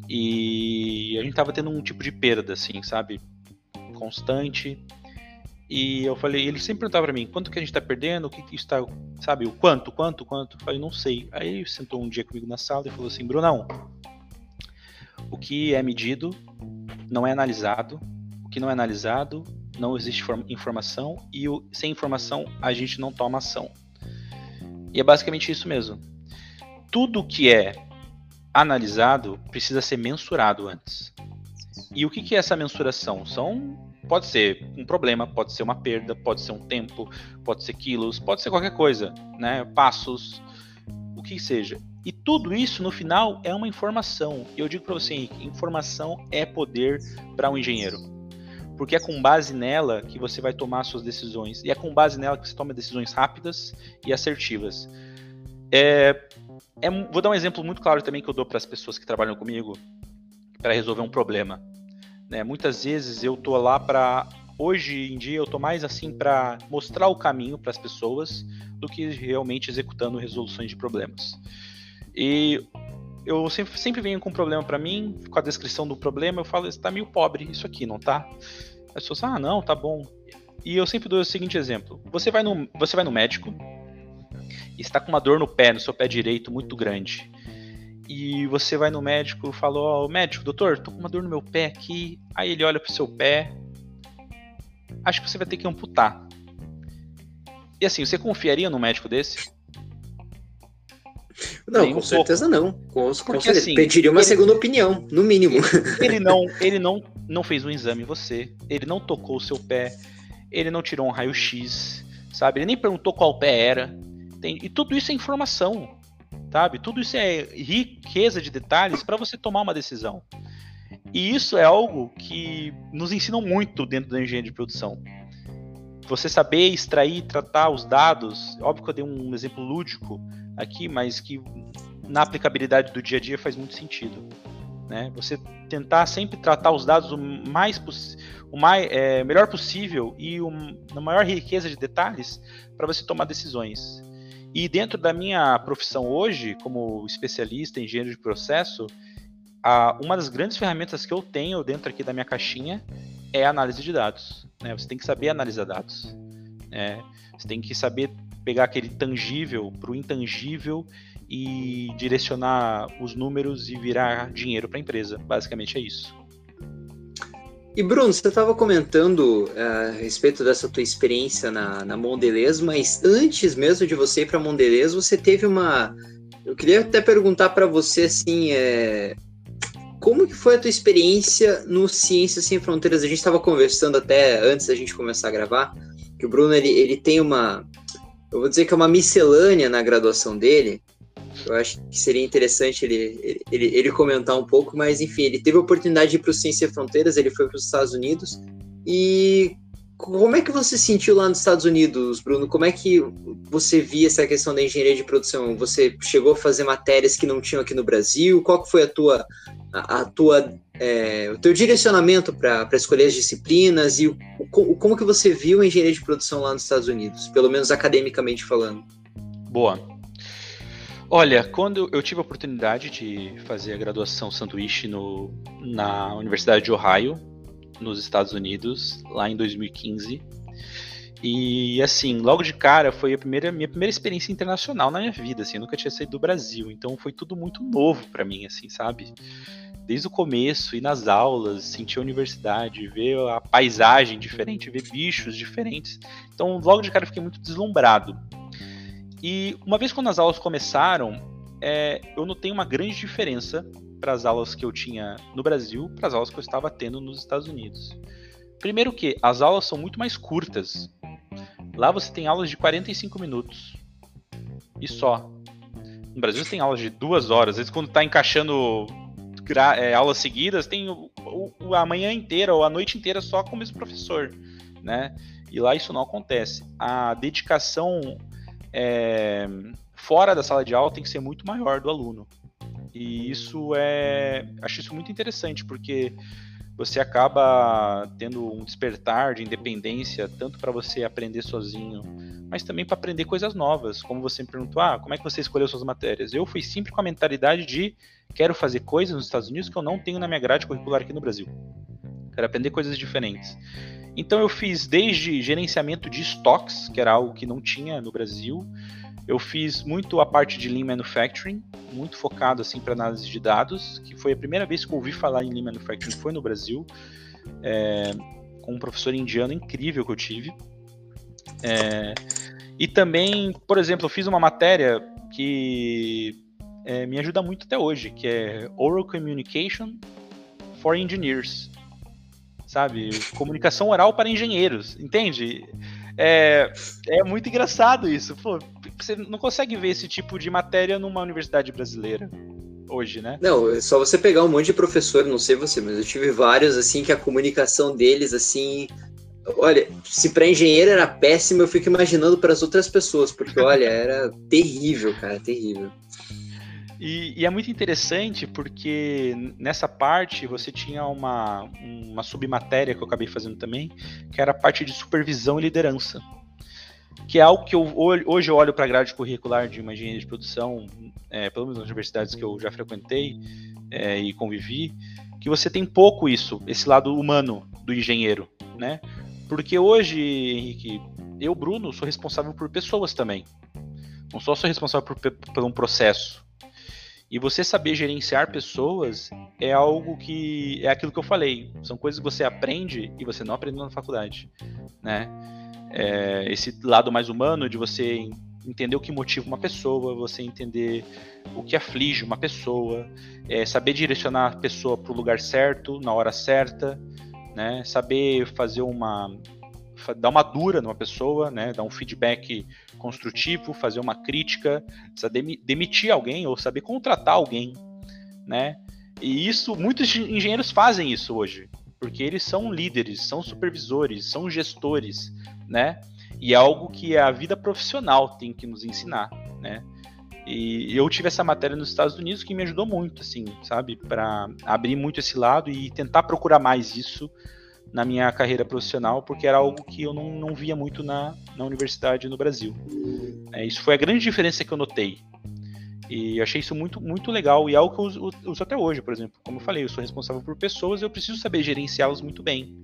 e a gente tava tendo um tipo de perda, assim, sabe? Constante. E eu falei, ele sempre perguntava para mim, quanto que a gente tá perdendo, o que que está, sabe, o quanto, quanto, quanto? Eu falei, não sei. Aí ele sentou um dia comigo na sala e falou assim, Brunão, o que é medido não é analisado, o que não é analisado não existe informação e o, sem informação a gente não toma ação. E é basicamente isso mesmo. Tudo que é analisado precisa ser mensurado antes. E o que, que é essa mensuração? São pode ser um problema, pode ser uma perda, pode ser um tempo, pode ser quilos, pode ser qualquer coisa, né? Passos, o que seja. E tudo isso no final é uma informação. E eu digo para você, informação é poder para um engenheiro porque é com base nela que você vai tomar suas decisões e é com base nela que você toma decisões rápidas e assertivas. É, é, vou dar um exemplo muito claro também que eu dou para as pessoas que trabalham comigo para resolver um problema. Né? Muitas vezes eu tô lá para hoje em dia eu tô mais assim para mostrar o caminho para as pessoas do que realmente executando resoluções de problemas. E eu sempre, sempre venho com um problema para mim, com a descrição do problema, eu falo, está meio pobre isso aqui, não tá? As pessoas, ah, não, tá bom. E eu sempre dou o seguinte exemplo: você vai no, você vai no médico está com uma dor no pé, no seu pé direito muito grande. E você vai no médico e fala: Ó, oh, médico, doutor, tô com uma dor no meu pé aqui. Aí ele olha pro seu pé. Acho que você vai ter que amputar. E assim, você confiaria num médico desse? Não, com certeza pouco. não. Com, Porque, com certeza. Assim, Pediria uma ele, segunda opinião, no mínimo. Ele, ele, não, ele não, não fez um exame em você, ele não tocou o seu pé, ele não tirou um raio-x, sabe? Ele nem perguntou qual pé era. Tem, e tudo isso é informação, sabe? Tudo isso é riqueza de detalhes para você tomar uma decisão. E isso é algo que nos ensinam muito dentro da engenharia de produção. Você saber extrair, tratar os dados, óbvio que eu dei um exemplo lúdico aqui, mas que na aplicabilidade do dia a dia faz muito sentido. Né? Você tentar sempre tratar os dados o mais o mais, é, melhor possível e o, na maior riqueza de detalhes para você tomar decisões. E dentro da minha profissão hoje, como especialista em engenheiro de processo, a, uma das grandes ferramentas que eu tenho dentro aqui da minha caixinha é a análise de dados. Né? Você tem que saber analisar dados. Né? Você tem que saber pegar aquele tangível para o intangível e direcionar os números e virar dinheiro para a empresa. Basicamente é isso. E Bruno, você estava comentando uh, a respeito dessa tua experiência na, na Mondelez, mas antes mesmo de você ir para Mondelez, você teve uma. Eu queria até perguntar para você assim, é... como que foi a tua experiência no Ciências Sem Fronteiras? A gente estava conversando até antes da gente começar a gravar, que o Bruno ele, ele tem uma, eu vou dizer que é uma miscelânea na graduação dele, eu acho que seria interessante ele, ele, ele comentar um pouco, mas enfim, ele teve a oportunidade de ir para o Ciência Fronteiras, ele foi para os Estados Unidos. E como é que você sentiu lá nos Estados Unidos, Bruno? Como é que você via essa questão da engenharia de produção? Você chegou a fazer matérias que não tinham aqui no Brasil? Qual foi a tua, a, tua, é, o teu direcionamento para escolher as disciplinas e o, o, como que você viu a engenharia de produção lá nos Estados Unidos, pelo menos academicamente falando? Boa. Olha, quando eu tive a oportunidade de fazer a graduação sanduíche no, na Universidade de Ohio, nos Estados Unidos, lá em 2015. E assim, logo de cara foi a primeira minha primeira experiência internacional na minha vida, assim, eu nunca tinha saído do Brasil, então foi tudo muito novo para mim, assim, sabe? Desde o começo, ir nas aulas, sentir a universidade, ver a paisagem diferente, ver bichos diferentes. Então, logo de cara eu fiquei muito deslumbrado. E uma vez quando as aulas começaram, é, eu notei uma grande diferença para as aulas que eu tinha no Brasil para as aulas que eu estava tendo nos Estados Unidos. Primeiro que as aulas são muito mais curtas. Lá você tem aulas de 45 minutos. E só. No Brasil você tem aulas de duas horas. Às vezes quando está encaixando é, aulas seguidas, tem o, o, a manhã inteira ou a noite inteira só com o mesmo professor. Né? E lá isso não acontece. A dedicação é, fora da sala de aula tem que ser muito maior do aluno. E isso é. Acho isso muito interessante, porque você acaba tendo um despertar de independência, tanto para você aprender sozinho, mas também para aprender coisas novas. Como você me perguntou, ah, como é que você escolheu suas matérias? Eu fui sempre com a mentalidade de quero fazer coisas nos Estados Unidos que eu não tenho na minha grade curricular aqui no Brasil. Quero aprender coisas diferentes. Então eu fiz desde gerenciamento de estoques, que era algo que não tinha no Brasil. Eu fiz muito a parte de Lean Manufacturing, muito focado assim para análise de dados, que foi a primeira vez que eu ouvi falar em Lean Manufacturing foi no Brasil, é, com um professor indiano incrível que eu tive. É, e também, por exemplo, eu fiz uma matéria que é, me ajuda muito até hoje, que é Oral Communication for Engineers sabe? Comunicação oral para engenheiros, entende? É, é muito engraçado isso. Pô, você não consegue ver esse tipo de matéria numa universidade brasileira hoje, né? Não, é só você pegar um monte de professor, não sei você, mas eu tive vários assim que a comunicação deles assim, olha, se para engenheiro era péssimo, eu fico imaginando para as outras pessoas, porque olha, era terrível, cara, terrível. E, e, é muito interessante porque nessa parte você tinha uma, uma submatéria que eu acabei fazendo também, que era a parte de supervisão e liderança. Que é algo que eu hoje eu olho para a grade curricular de uma engenharia de produção, é, pelo menos nas universidades que eu já frequentei é, e convivi, que você tem pouco isso, esse lado humano do engenheiro, né? Porque hoje, Henrique, eu, Bruno, sou responsável por pessoas também. Não só sou responsável por, por um processo, e você saber gerenciar pessoas é algo que é aquilo que eu falei. São coisas que você aprende e você não aprende na faculdade, né? É, esse lado mais humano de você entender o que motiva uma pessoa, você entender o que aflige uma pessoa, é, saber direcionar a pessoa para o lugar certo, na hora certa, né? Saber fazer uma dar uma dura numa pessoa, né, dar um feedback construtivo, fazer uma crítica, demitir alguém ou saber contratar alguém, né? E isso, muitos engenheiros fazem isso hoje, porque eles são líderes, são supervisores, são gestores, né? E é algo que a vida profissional tem que nos ensinar, né? E eu tive essa matéria nos Estados Unidos que me ajudou muito, assim, sabe? Para abrir muito esse lado e tentar procurar mais isso na minha carreira profissional, porque era algo que eu não, não via muito na, na universidade no Brasil. É, isso foi a grande diferença que eu notei. E eu achei isso muito, muito legal e é algo que eu uso, uso até hoje, por exemplo. Como eu falei, eu sou responsável por pessoas eu preciso saber gerenciá-las muito bem.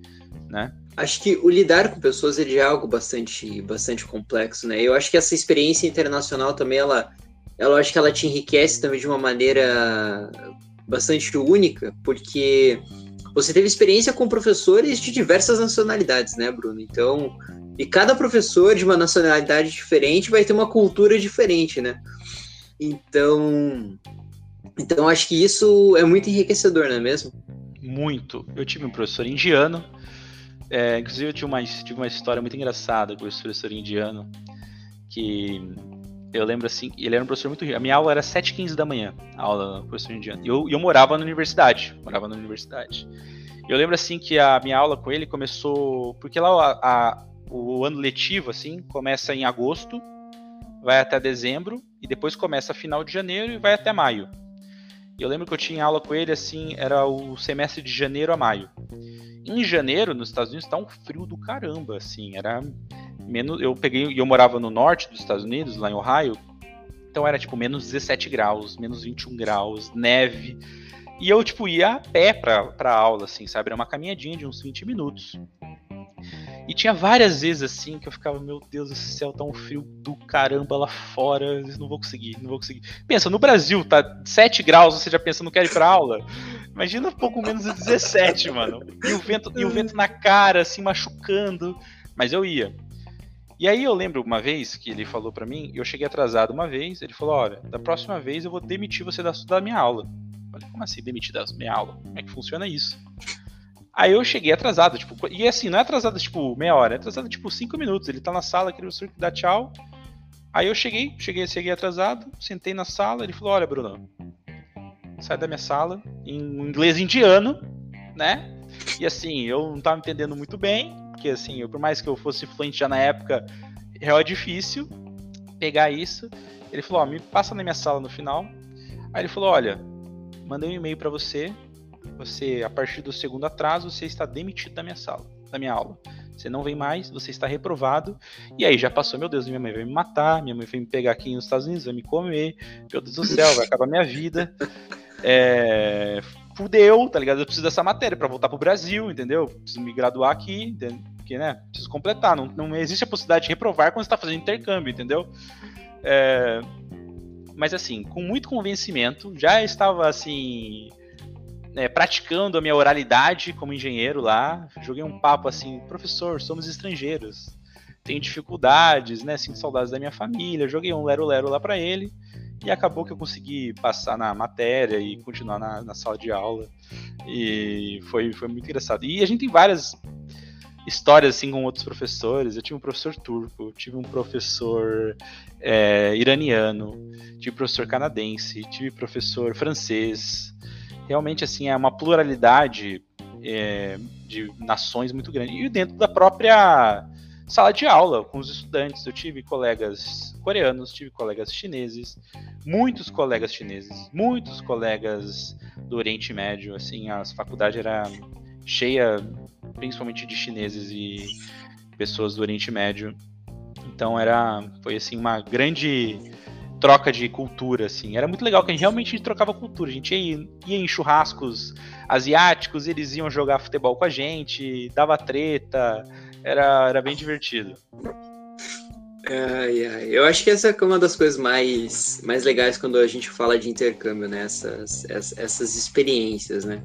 Né? Acho que o lidar com pessoas é algo bastante, bastante complexo, né? Eu acho que essa experiência internacional também, ela, ela acho que ela te enriquece também de uma maneira bastante única, porque você teve experiência com professores de diversas nacionalidades, né, Bruno? Então, e cada professor de uma nacionalidade diferente vai ter uma cultura diferente, né? Então, então acho que isso é muito enriquecedor, não é mesmo? Muito. Eu tive um professor indiano, é, inclusive eu tive uma, tive uma história muito engraçada com esse professor indiano, que eu lembro assim, ele era um professor muito. A minha aula era 7h15 da manhã, a aula do professor indiano. E eu, eu morava na universidade. Morava na universidade. Eu lembro assim que a minha aula com ele começou. Porque lá a, a, o ano letivo, assim, começa em agosto, vai até dezembro, e depois começa final de janeiro e vai até maio. Eu lembro que eu tinha aula com ele, assim, era o semestre de janeiro a maio. Em janeiro, nos Estados Unidos, tá um frio do caramba, assim, era menos. Eu peguei. Eu morava no norte dos Estados Unidos, lá em Ohio. Então era tipo menos 17 graus, menos 21 graus, neve. E eu, tipo, ia a pé pra, pra aula, assim, sabe? Era uma caminhadinha de uns 20 minutos. E tinha várias vezes assim que eu ficava, meu Deus do céu, tá um frio do caramba lá fora, não vou conseguir, não vou conseguir. Pensa, no Brasil tá 7 graus, você já pensa, não quer ir pra aula? Imagina um pouco menos de 17, mano. E o vento, e o vento na cara, assim, machucando. Mas eu ia. E aí eu lembro uma vez que ele falou para mim, eu cheguei atrasado uma vez, ele falou, olha, da próxima vez eu vou demitir você da, da minha aula. Eu falei, como assim demitir da minha aula? Como é que funciona isso? Aí eu cheguei atrasado, tipo, e assim, não é atrasado tipo meia hora, é atrasado tipo cinco minutos. Ele tá na sala, aquele professor que dá tchau. Aí eu cheguei, cheguei, cheguei atrasado, sentei na sala, ele falou, olha, Bruno, sai da minha sala, em inglês indiano, né? E assim, eu não tava entendendo muito bem, porque assim, eu, por mais que eu fosse fluente já na época, é difícil pegar isso. Ele falou, ó, me passa na minha sala no final. Aí ele falou, olha, mandei um e-mail para você. Você, a partir do segundo atraso, você está demitido da minha sala, da minha aula. Você não vem mais, você está reprovado. E aí já passou, meu Deus, minha mãe vai me matar, minha mãe vai me pegar aqui nos Estados Unidos, vai me comer. Meu Deus do céu, vai acabar minha vida. É, fudeu, tá ligado? Eu preciso dessa matéria para voltar pro Brasil, entendeu? Preciso me graduar aqui, porque, né? Preciso completar. Não, não existe a possibilidade de reprovar quando você tá fazendo intercâmbio, entendeu? É, mas assim, com muito convencimento, já estava assim. É, praticando a minha oralidade como engenheiro lá, joguei um papo assim, professor, somos estrangeiros, tenho dificuldades, né, sinto saudades da minha família, joguei um lero-lero lá para ele, e acabou que eu consegui passar na matéria e continuar na, na sala de aula. E foi, foi muito engraçado. E a gente tem várias histórias assim com outros professores. Eu tive um professor turco, tive um professor é, iraniano, tive professor canadense, tive professor francês. Realmente assim é uma pluralidade é, de nações muito grande e dentro da própria sala de aula com os estudantes. Eu tive colegas coreanos, tive colegas chineses, muitos colegas chineses, muitos colegas do Oriente Médio. Assim, a faculdade era cheia, principalmente de chineses e pessoas do Oriente Médio. Então era, foi assim uma grande troca de cultura, assim. Era muito legal que a gente realmente trocava cultura. A gente ia, ia em churrascos asiáticos, eles iam jogar futebol com a gente, dava treta, era, era bem divertido. Ai, ai. Eu acho que essa é uma das coisas mais, mais legais quando a gente fala de intercâmbio, né? Essas, essas experiências, né?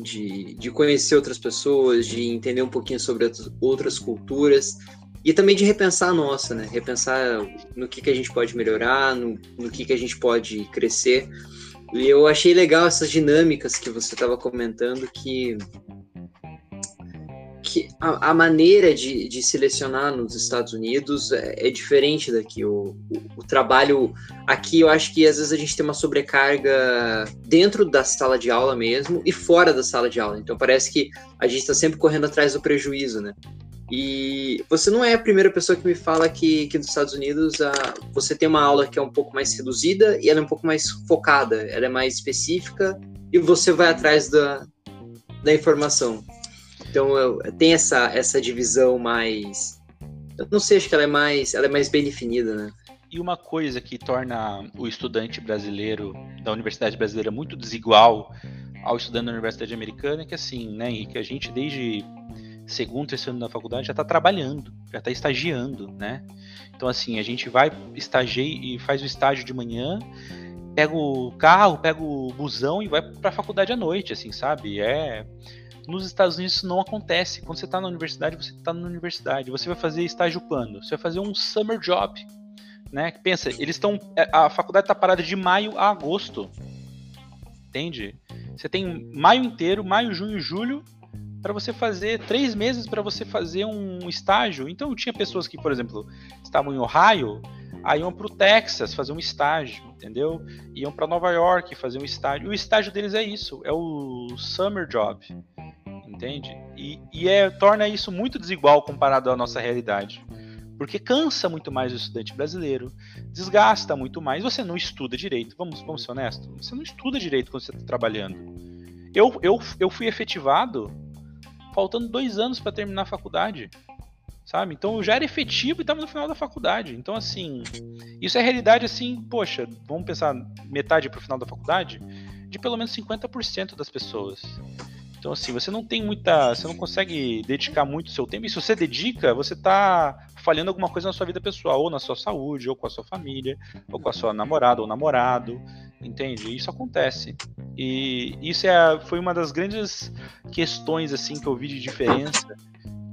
De, de conhecer outras pessoas, de entender um pouquinho sobre outras culturas e também de repensar a nossa, né? Repensar no que, que a gente pode melhorar, no, no que, que a gente pode crescer. E eu achei legal essas dinâmicas que você estava comentando que que a, a maneira de, de, selecionar nos Estados Unidos é, é diferente daqui. O, o, o, trabalho aqui, eu acho que às vezes a gente tem uma sobrecarga dentro da sala de aula mesmo e fora da sala de aula. Então parece que a gente está sempre correndo atrás do prejuízo, né? E você não é a primeira pessoa que me fala que, que nos Estados Unidos a, você tem uma aula que é um pouco mais reduzida e ela é um pouco mais focada, ela é mais específica e você vai atrás da, da informação. Então eu, tem essa, essa divisão mais. Eu não sei, acho que ela é mais, ela é mais bem definida, né? E uma coisa que torna o estudante brasileiro da Universidade Brasileira muito desigual ao estudante da Universidade Americana é que assim, né, que a gente desde segundo, terceiro ano da faculdade já está trabalhando, já está estagiando, né? Então assim, a gente vai estagiar e faz o estágio de manhã, pega o carro, pega o busão e vai para a faculdade à noite, assim, sabe? É nos Estados Unidos isso não acontece. Quando você está na universidade, você está na universidade. Você vai fazer estágio quando? Você vai fazer um summer job, né? Pensa, eles estão, é, a faculdade está parada de maio a agosto, entende? Você tem maio inteiro, maio, junho, julho, para você fazer três meses para você fazer um estágio. Então tinha pessoas que, por exemplo, estavam em Ohio, aí iam para o Texas fazer um estágio, entendeu? Iam para Nova York fazer um estágio. O estágio deles é isso, é o summer job, entende? E, e é, torna isso muito desigual comparado à nossa realidade. Porque cansa muito mais o estudante brasileiro, desgasta muito mais. Você não estuda direito, vamos, vamos ser honestos? Você não estuda direito quando você está trabalhando. Eu, eu, eu fui efetivado faltando dois anos para terminar a faculdade. Sabe? Então eu já era efetivo e estava no final da faculdade. Então, assim, isso é realidade, assim, poxa, vamos pensar metade para o final da faculdade, de pelo menos 50% das pessoas. Então, assim, você não tem muita. Você não consegue dedicar muito seu tempo. E se você dedica, você está falhando alguma coisa na sua vida pessoal, ou na sua saúde, ou com a sua família, ou com a sua namorada ou namorado. Entende? Isso acontece. E isso é, foi uma das grandes questões assim que eu vi de diferença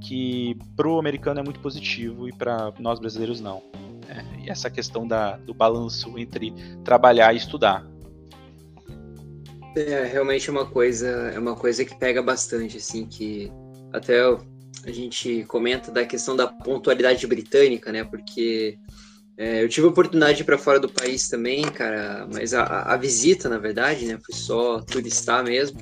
que pro americano é muito positivo e para nós brasileiros não. É, e essa questão da, do balanço entre trabalhar e estudar. É realmente uma coisa, é uma coisa que pega bastante, assim, que até a gente comenta da questão da pontualidade britânica, né? Porque é, eu tive oportunidade para fora do país também, cara, mas a, a, visita, na verdade, né? Foi só turistar mesmo.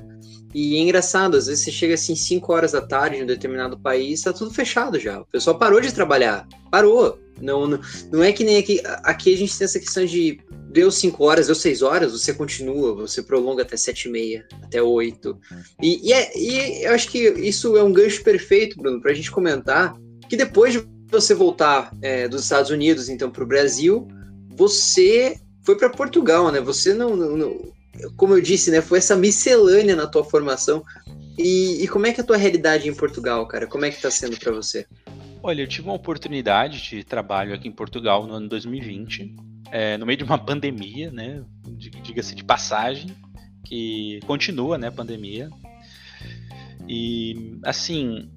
E é engraçado, às vezes você chega assim 5 horas da tarde em um determinado país, tá tudo fechado já. O pessoal parou de trabalhar. Parou. Não, não, não é que nem aqui. Aqui a gente tem essa questão de deu 5 horas, deu 6 horas, você continua, você prolonga até 7 e meia, até 8. E, e, é, e eu acho que isso é um gancho perfeito, Bruno, para a gente comentar que depois de você voltar é, dos Estados Unidos, então, para o Brasil, você foi para Portugal, né? Você não, não, não, como eu disse, né? Foi essa miscelânea na tua formação. E, e como é que é a tua realidade em Portugal, cara? Como é que está sendo para você? Olha, eu tive uma oportunidade de trabalho aqui em Portugal no ano 2020 é, no meio de uma pandemia, né? Diga-se de passagem, que continua, né? A pandemia. E, assim,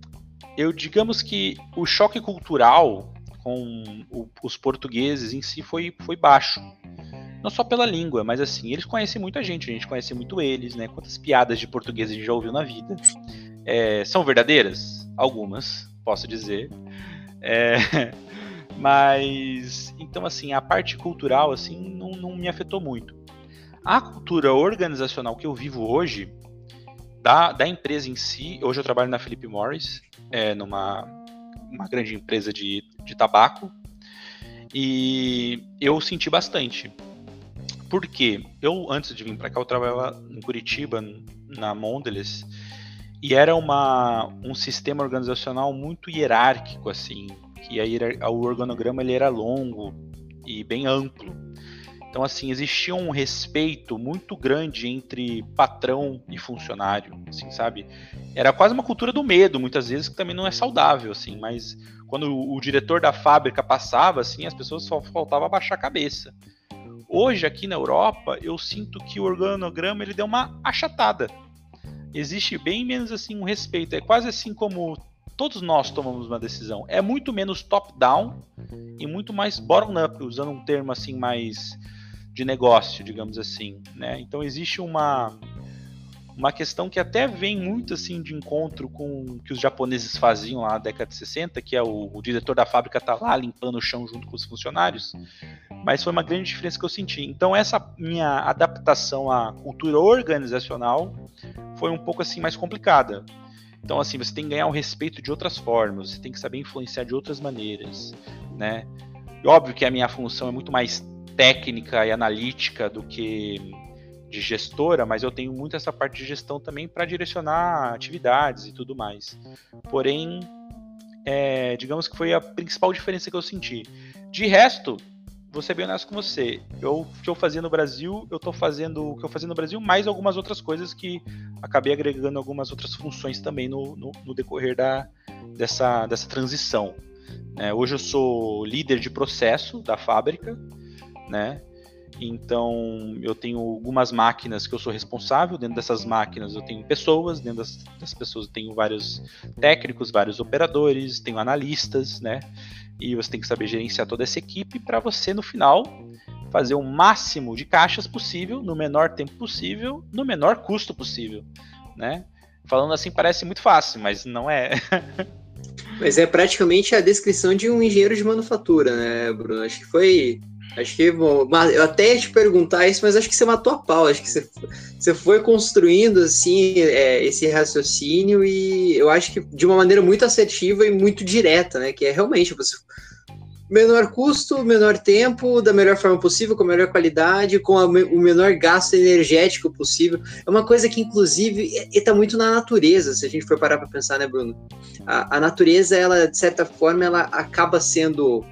eu digamos que o choque cultural com o, os portugueses em si foi, foi baixo. Não só pela língua, mas assim, eles conhecem muita gente, a gente conhece muito eles, né? Quantas piadas de português a gente já ouviu na vida. É, são verdadeiras? Algumas, posso dizer. É, Mas, então, assim, a parte cultural, assim, não, não me afetou muito. A cultura organizacional que eu vivo hoje, da, da empresa em si, hoje eu trabalho na Philip Morris, é, numa uma grande empresa de, de tabaco, e eu senti bastante. Porque eu, antes de vir para cá, eu trabalhava em Curitiba, na Mondelez, e era uma, um sistema organizacional muito hierárquico, assim, que a, o organograma ele era longo e bem amplo. Então, assim, existia um respeito muito grande entre patrão e funcionário, assim, sabe? Era quase uma cultura do medo, muitas vezes, que também não é saudável, assim, mas quando o diretor da fábrica passava, assim, as pessoas só faltava baixar a cabeça. Hoje, aqui na Europa, eu sinto que o organograma ele deu uma achatada. Existe bem menos, assim, um respeito. É quase assim como todos nós tomamos uma decisão. É muito menos top-down e muito mais bottom-up, usando um termo assim mais de negócio, digamos assim, né? Então existe uma uma questão que até vem muito assim de encontro com o que os japoneses faziam lá na década de 60, que é o, o diretor da fábrica tá lá limpando o chão junto com os funcionários. Mas foi uma grande diferença que eu senti. Então essa minha adaptação à cultura organizacional foi um pouco assim mais complicada Então, assim, você tem que ganhar o respeito de outras formas, você tem que saber influenciar de outras maneiras, né? E óbvio que a minha função é muito mais técnica e analítica do que de gestora, mas eu tenho muito essa parte de gestão também para direcionar atividades e tudo mais. Porém, é, digamos que foi a principal diferença que eu senti. De resto, vou ser bem honesto com você. Eu, o que eu fazia no Brasil, eu estou fazendo o que eu fazia no Brasil, mais algumas outras coisas que acabei agregando algumas outras funções também no, no, no decorrer da, dessa, dessa transição. É, hoje eu sou líder de processo da fábrica, né? Então, eu tenho algumas máquinas que eu sou responsável. Dentro dessas máquinas, eu tenho pessoas. Dentro das, das pessoas, eu tenho vários técnicos, vários operadores, tenho analistas, né? E você tem que saber gerenciar toda essa equipe para você, no final, fazer o máximo de caixas possível, no menor tempo possível, no menor custo possível, né? Falando assim parece muito fácil, mas não é. mas é praticamente a descrição de um engenheiro de manufatura, né, Bruno? Acho que foi Acho que bom, eu até ia te perguntar isso, mas acho que você matou a pau. Acho que você, você foi construindo assim é, esse raciocínio e eu acho que de uma maneira muito assertiva e muito direta, né? Que é realmente você menor custo, menor tempo, da melhor forma possível, com a melhor qualidade, com a, o menor gasto energético possível. É uma coisa que, inclusive, está muito na natureza, se a gente for parar para pensar, né, Bruno? A, a natureza, ela, de certa forma, ela acaba sendo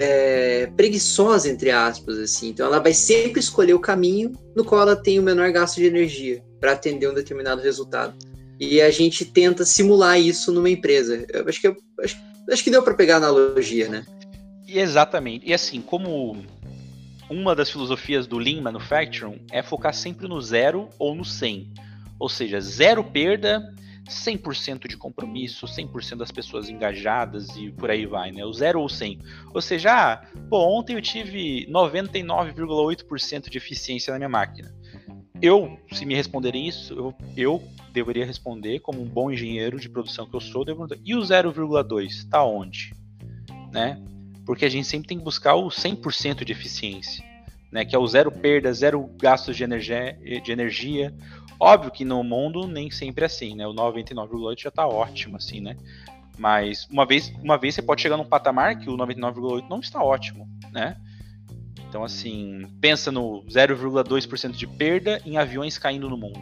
é, preguiçosa, entre aspas, assim. Então ela vai sempre escolher o caminho no qual ela tem o menor gasto de energia para atender um determinado resultado. E a gente tenta simular isso numa empresa. Eu acho que, eu, acho, acho que deu para pegar a analogia, né? E exatamente. E assim, como uma das filosofias do Lean Manufacturing é focar sempre no zero ou no 100. Ou seja, zero perda 100% de compromisso, 100% das pessoas engajadas e por aí vai, né? O 0 ou 100. Ou seja, ah, pô, ontem eu tive 99,8% de eficiência na minha máquina. Eu, se me responderem isso, eu, eu deveria responder como um bom engenheiro de produção que eu sou, e o 0,2 está onde? Né? Porque a gente sempre tem que buscar o 100% de eficiência, né? Que é o zero perda, zero gastos de energia, de energia Óbvio que no mundo nem sempre é assim, né? O 99,8 já tá ótimo, assim, né? Mas uma vez, uma vez você pode chegar num patamar que o 99,8 não está ótimo, né? Então, assim, pensa no 0,2% de perda em aviões caindo no mundo.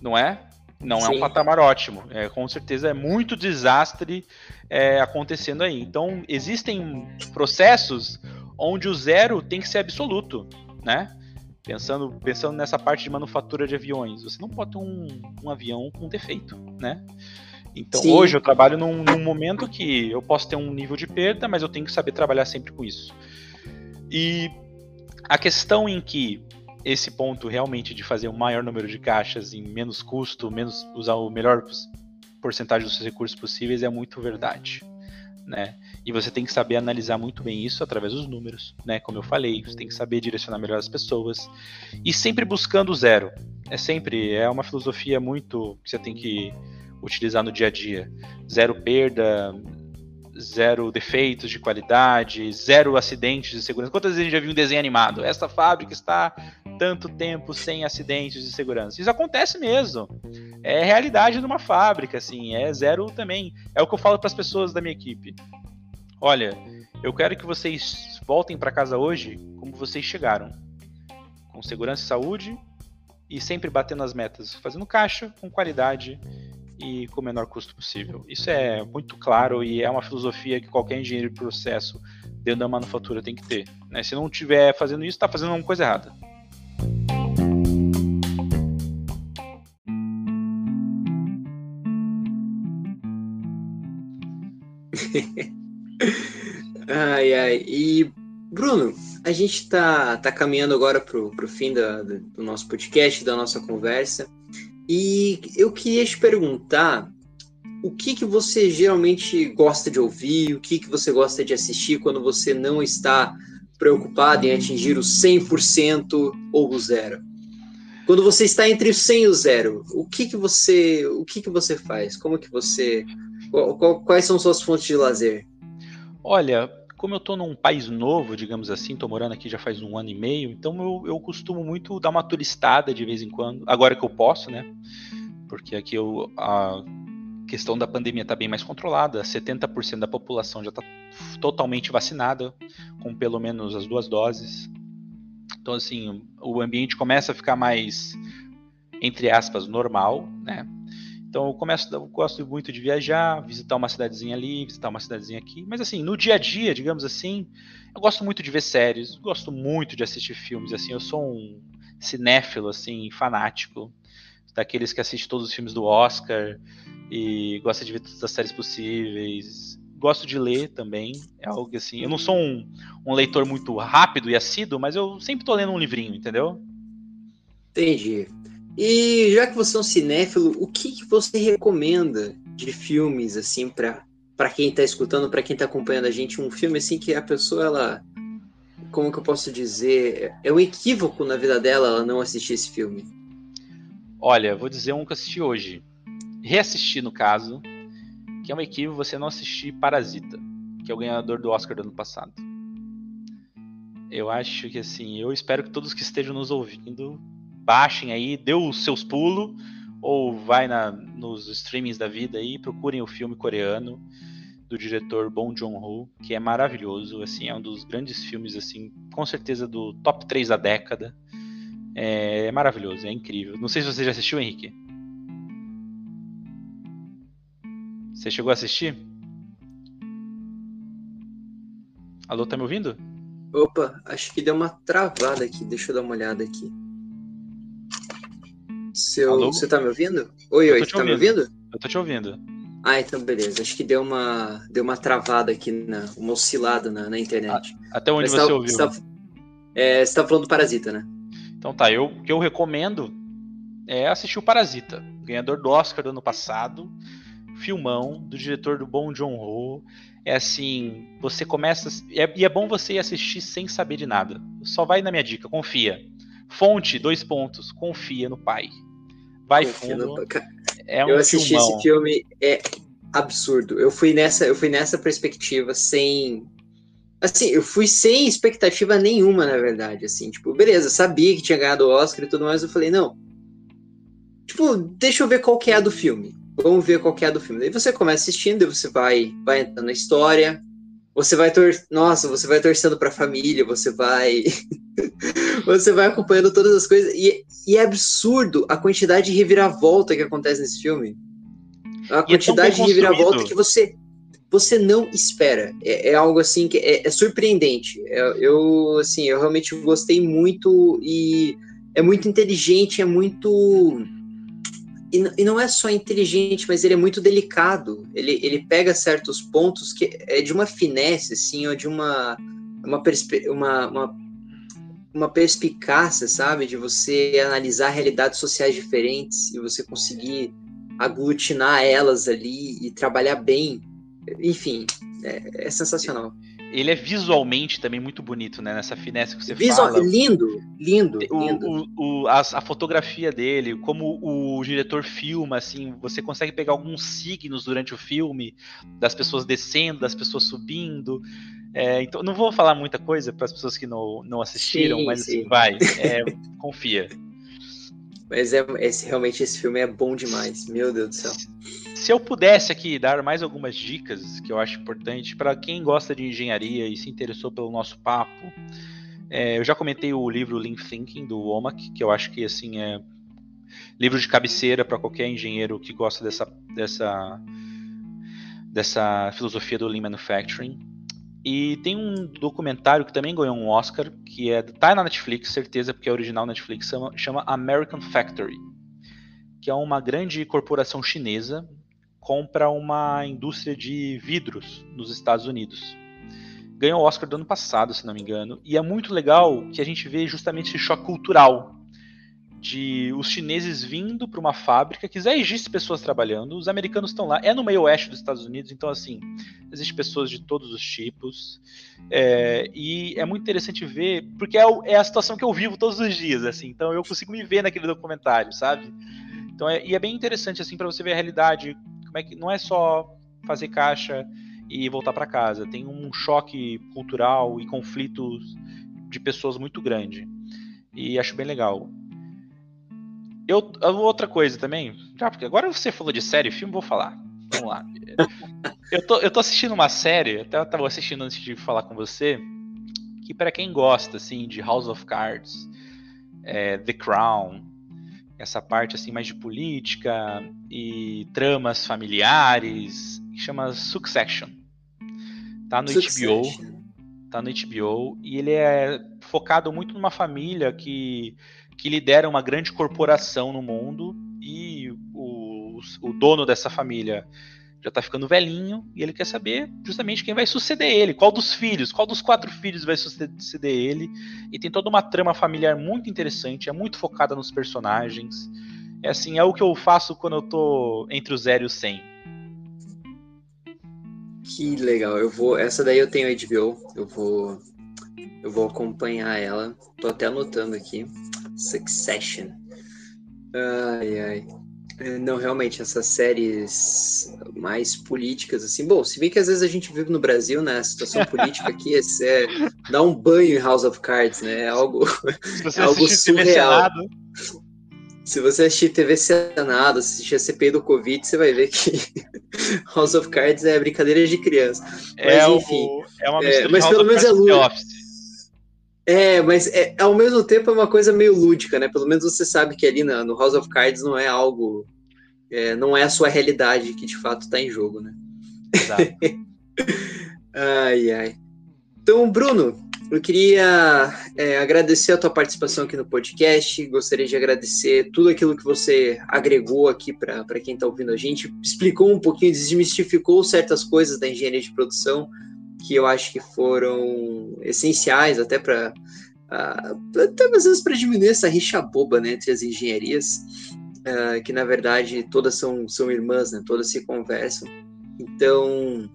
Não é? Não Sim. é um patamar ótimo. É, com certeza é muito desastre é, acontecendo aí. Então, existem processos onde o zero tem que ser absoluto, né? Pensando, pensando nessa parte de manufatura de aviões, você não pode ter um, um avião com defeito, né? Então Sim. hoje eu trabalho num, num, momento que eu posso ter um nível de perda, mas eu tenho que saber trabalhar sempre com isso. E a questão em que esse ponto realmente de fazer o um maior número de caixas em menos custo, menos usar o melhor porcentagem dos seus recursos possíveis é muito verdade né? E você tem que saber analisar muito bem isso através dos números, né? Como eu falei, você tem que saber direcionar melhor as pessoas e sempre buscando o zero. É sempre é uma filosofia muito que você tem que utilizar no dia a dia. Zero perda, zero defeitos de qualidade, zero acidentes de segurança. Quantas vezes a gente já viu um desenho animado? Essa fábrica está tanto tempo sem acidentes de segurança. Isso acontece mesmo. É realidade de uma fábrica, assim, é zero também. É o que eu falo para as pessoas da minha equipe. Olha, eu quero que vocês voltem para casa hoje como vocês chegaram, com segurança e saúde e sempre batendo as metas, fazendo caixa com qualidade e com o menor custo possível. Isso é muito claro e é uma filosofia que qualquer engenheiro de processo dentro da manufatura tem que ter. Né? Se não estiver fazendo isso, está fazendo alguma coisa errada. ai, ai. E, Bruno, a gente está tá caminhando agora para o fim da, do nosso podcast, da nossa conversa. E eu queria te perguntar o que, que você geralmente gosta de ouvir, o que, que você gosta de assistir quando você não está preocupado em atingir o 100% ou o zero? Quando você está entre o 100 e o zero, o que, que você o que, que você faz? Como que você quais são suas fontes de lazer? Olha, como eu estou num país novo, digamos assim, estou morando aqui já faz um ano e meio, então eu, eu costumo muito dar uma turistada de vez em quando, agora que eu posso, né? porque aqui eu, a questão da pandemia está bem mais controlada, 70% da população já está totalmente vacinada, com pelo menos as duas doses. Então, assim, o ambiente começa a ficar mais, entre aspas, normal, né? Então eu começo, eu gosto muito de viajar, visitar uma cidadezinha ali, visitar uma cidadezinha aqui. Mas assim, no dia a dia, digamos assim, eu gosto muito de ver séries, gosto muito de assistir filmes. Assim, eu sou um cinéfilo, assim, fanático, daqueles que assiste todos os filmes do Oscar e gosta de ver todas as séries possíveis. Gosto de ler também, é algo assim. Eu não sou um, um leitor muito rápido e assíduo, mas eu sempre tô lendo um livrinho, entendeu? Entendi. E já que você é um cinéfilo, o que, que você recomenda de filmes, assim, para para quem está escutando, para quem está acompanhando a gente, um filme assim que a pessoa, ela. Como que eu posso dizer? É um equívoco na vida dela ela não assistir esse filme. Olha, vou dizer um que eu assisti hoje. Reassisti, no caso, que é um equívoco você não assistir Parasita, que é o ganhador do Oscar do ano passado. Eu acho que assim, eu espero que todos que estejam nos ouvindo baixem aí, dê os seus pulos, ou vai na, nos streamings da vida aí, procurem o filme coreano do diretor Bong Joon-ho, que é maravilhoso, assim, é um dos grandes filmes, assim, com certeza do top 3 da década. É, é maravilhoso, é incrível. Não sei se você já assistiu, Henrique. Você chegou a assistir? Alô, tá me ouvindo? Opa, acho que deu uma travada aqui. Deixa eu dar uma olhada aqui. Seu, você tá me ouvindo? Oi, oi, você tá ouvindo. me ouvindo? Eu tô te ouvindo. Ah, então beleza. Acho que deu uma, deu uma travada aqui, na, uma oscilada na, na internet. Ah, até onde Mas você tá, ouviu? Você tá, é, você tá falando do Parasita, né? Então tá, eu, o que eu recomendo é assistir o Parasita, ganhador do Oscar do ano passado, filmão, do diretor do Bom John Ho. É assim, você começa. É, e é bom você ir assistir sem saber de nada. Só vai na minha dica, confia. Fonte, dois pontos, confia no pai. Vai fundo. É um eu assisti filmão. esse filme, é absurdo. Eu fui nessa, eu fui nessa perspectiva sem assim, eu fui sem expectativa nenhuma, na verdade, assim, tipo, beleza, sabia que tinha ganhado o Oscar e tudo mais, eu falei, não. Tipo, deixa eu ver qual que é a do filme. Vamos ver qual que é a do filme. Daí você começa assistindo, você vai vai entrando na história, você vai tor nossa, você vai torcendo para a família, você vai você vai acompanhando todas as coisas e, e, é absurdo a quantidade de reviravolta que acontece nesse filme. A e é quantidade é de reviravolta que você você não espera. É, é algo assim que é, é surpreendente. É, eu assim, eu realmente gostei muito e é muito inteligente, é muito e, não é só inteligente, mas ele é muito delicado. Ele, ele pega certos pontos que é de uma finesse, assim, ou de uma, uma, uma, uma, uma perspicácia, sabe? De você analisar realidades sociais diferentes e você conseguir aglutinar elas ali e trabalhar bem. Enfim, é, é sensacional ele é visualmente também muito bonito, né? Nessa finesse que você Visual, fala. Lindo, lindo, o, lindo. O, o, a, a, fotografia dele, como o diretor filma, assim, você consegue pegar alguns signos durante o filme, das pessoas descendo, das pessoas subindo. É, então, não vou falar muita coisa para as pessoas que não, não assistiram, sim, mas sim. Assim, vai, é, confia. Mas é, esse, realmente esse filme é bom demais, meu Deus do céu. Se eu pudesse aqui dar mais algumas dicas que eu acho importante para quem gosta de engenharia e se interessou pelo nosso papo, é, eu já comentei o livro Lean Thinking do Womack, que eu acho que assim é livro de cabeceira para qualquer engenheiro que gosta dessa, dessa, dessa filosofia do Lean Manufacturing. E tem um documentário que também ganhou um Oscar, que é tá na Netflix, certeza, porque é original Netflix, chama, chama American Factory, que é uma grande corporação chinesa compra uma indústria de vidros nos Estados Unidos. Ganhou o Oscar do ano passado, se não me engano, e é muito legal que a gente vê justamente esse choque cultural de os chineses vindo para uma fábrica que já existe pessoas trabalhando, os americanos estão lá, é no meio oeste dos Estados Unidos, então assim, existem pessoas de todos os tipos, é, e é muito interessante ver, porque é, é, a situação que eu vivo todos os dias, assim, então eu consigo me ver naquele documentário, sabe? Então é, e é bem interessante assim para você ver a realidade, como é que não é só fazer caixa e voltar para casa, tem um choque cultural e conflitos de pessoas muito grande. E acho bem legal eu, outra coisa também, já porque agora você falou de série e filme, vou falar. Vamos lá. eu, tô, eu tô assistindo uma série, até eu tava assistindo antes de falar com você, que para quem gosta, assim, de House of Cards, é, The Crown, essa parte, assim, mais de política e tramas familiares, que chama Succession. Tá no Succession. HBO. Tá no HBO e ele é focado muito numa família que, que lidera uma grande corporação no mundo e o, o dono dessa família já tá ficando velhinho e ele quer saber justamente quem vai suceder ele, qual dos filhos, qual dos quatro filhos vai suceder ele. E tem toda uma trama familiar muito interessante, é muito focada nos personagens. É assim, é o que eu faço quando eu tô entre o 0 e o 100. Que legal. Eu vou, essa daí eu tenho HBO, eu vou eu vou acompanhar ela. Tô até anotando aqui. Succession. Ai ai. É, não, realmente, essas séries mais políticas, assim. Bom, se bem que às vezes a gente vive no Brasil, né? A situação política aqui é, é dar um banho em House of Cards, né? É algo, é algo surreal. Se você assistir TV Senado, assistir a CPI do Covid, você vai ver que House of Cards é brincadeira de criança. É mas, enfim. O, é uma é, mas pelo menos é lúdico. É, mas é, ao mesmo tempo é uma coisa meio lúdica, né? Pelo menos você sabe que ali na, no House of Cards não é algo. É, não é a sua realidade que de fato está em jogo, né? Exato. ai, ai. Então, Bruno, eu queria é, agradecer a tua participação aqui no podcast. Gostaria de agradecer tudo aquilo que você agregou aqui para quem está ouvindo a gente. Explicou um pouquinho, desmistificou certas coisas da engenharia de produção que eu acho que foram essenciais até para até às vezes para diminuir essa rixa boba né, entre as engenharias, uh, que na verdade todas são, são irmãs, né, todas se conversam. Então,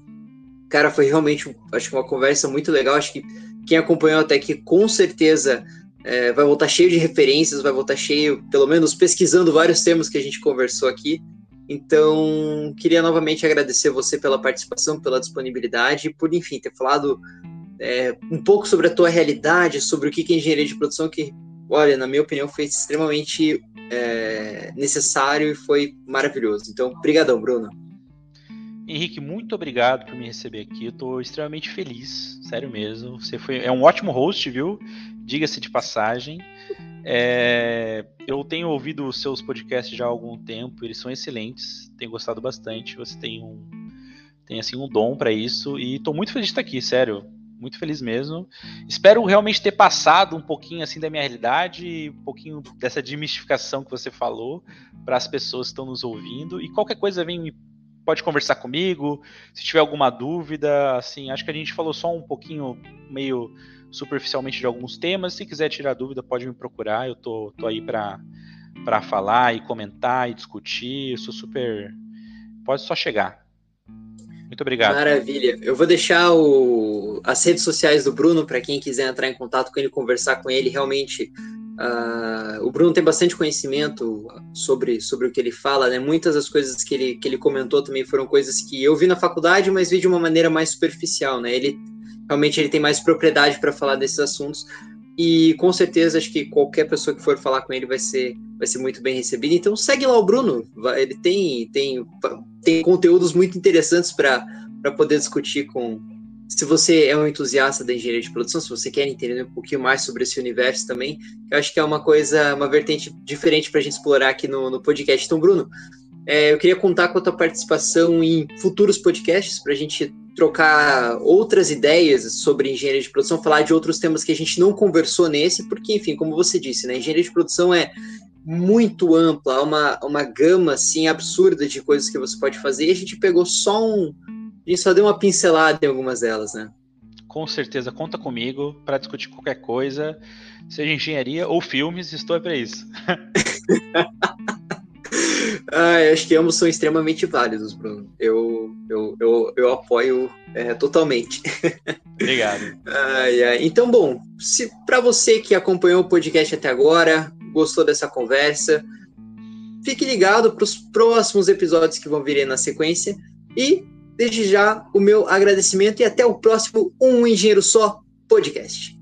cara, foi realmente acho que uma conversa muito legal. Acho que quem acompanhou até aqui com certeza é, vai voltar cheio de referências, vai voltar cheio, pelo menos pesquisando vários temas que a gente conversou aqui. Então, queria novamente agradecer você pela participação, pela disponibilidade, por, enfim, ter falado é, um pouco sobre a tua realidade, sobre o que é engenharia de produção, que, olha, na minha opinião, foi extremamente é, necessário e foi maravilhoso. Então, brigadão, Bruno. Henrique, muito obrigado por me receber aqui. Estou extremamente feliz, sério mesmo. Você foi é um ótimo host, viu? Diga-se de passagem. É, eu tenho ouvido os seus podcasts já há algum tempo, eles são excelentes, tenho gostado bastante. Você tem um, tem assim um dom para isso e estou muito feliz de estar aqui, sério, muito feliz mesmo. Espero realmente ter passado um pouquinho assim da minha realidade, um pouquinho dessa demistificação que você falou para as pessoas que estão nos ouvindo. E qualquer coisa vem pode conversar comigo, se tiver alguma dúvida, assim, acho que a gente falou só um pouquinho meio superficialmente de alguns temas. Se quiser tirar dúvida, pode me procurar. Eu tô, tô aí para para falar e comentar e discutir. Eu sou super. Pode só chegar. Muito obrigado. Maravilha. Eu vou deixar o, as redes sociais do Bruno para quem quiser entrar em contato com ele, conversar com ele. Realmente, uh, o Bruno tem bastante conhecimento sobre, sobre o que ele fala. Né? Muitas das coisas que ele, que ele comentou também foram coisas que eu vi na faculdade, mas vi de uma maneira mais superficial. Né? Ele realmente ele tem mais propriedade para falar desses assuntos e com certeza acho que qualquer pessoa que for falar com ele vai ser vai ser muito bem recebida. Então segue lá o Bruno, ele tem tem tem conteúdos muito interessantes para poder discutir com se você é um entusiasta da engenharia de produção, se você quer entender um pouquinho mais sobre esse universo também, eu acho que é uma coisa, uma vertente diferente para a gente explorar aqui no, no podcast. Então, Bruno, é, eu queria contar com a tua participação em futuros podcasts para a gente trocar outras ideias sobre engenharia de produção, falar de outros temas que a gente não conversou nesse, porque, enfim, como você disse, né, engenharia de produção é muito ampla, uma, uma gama assim absurda de coisas que você pode fazer, e a gente pegou só um. A gente só deu uma pincelada em algumas delas, né? Com certeza, conta comigo para discutir qualquer coisa, seja engenharia ou filmes, estou para isso. Ah, acho que ambos são extremamente válidos, Bruno. Eu, eu, eu, eu apoio é, totalmente. Obrigado. Ai, ai. Então, bom, se para você que acompanhou o podcast até agora, gostou dessa conversa, fique ligado para os próximos episódios que vão vir na sequência. E desde já o meu agradecimento e até o próximo Um Engenheiro Só podcast.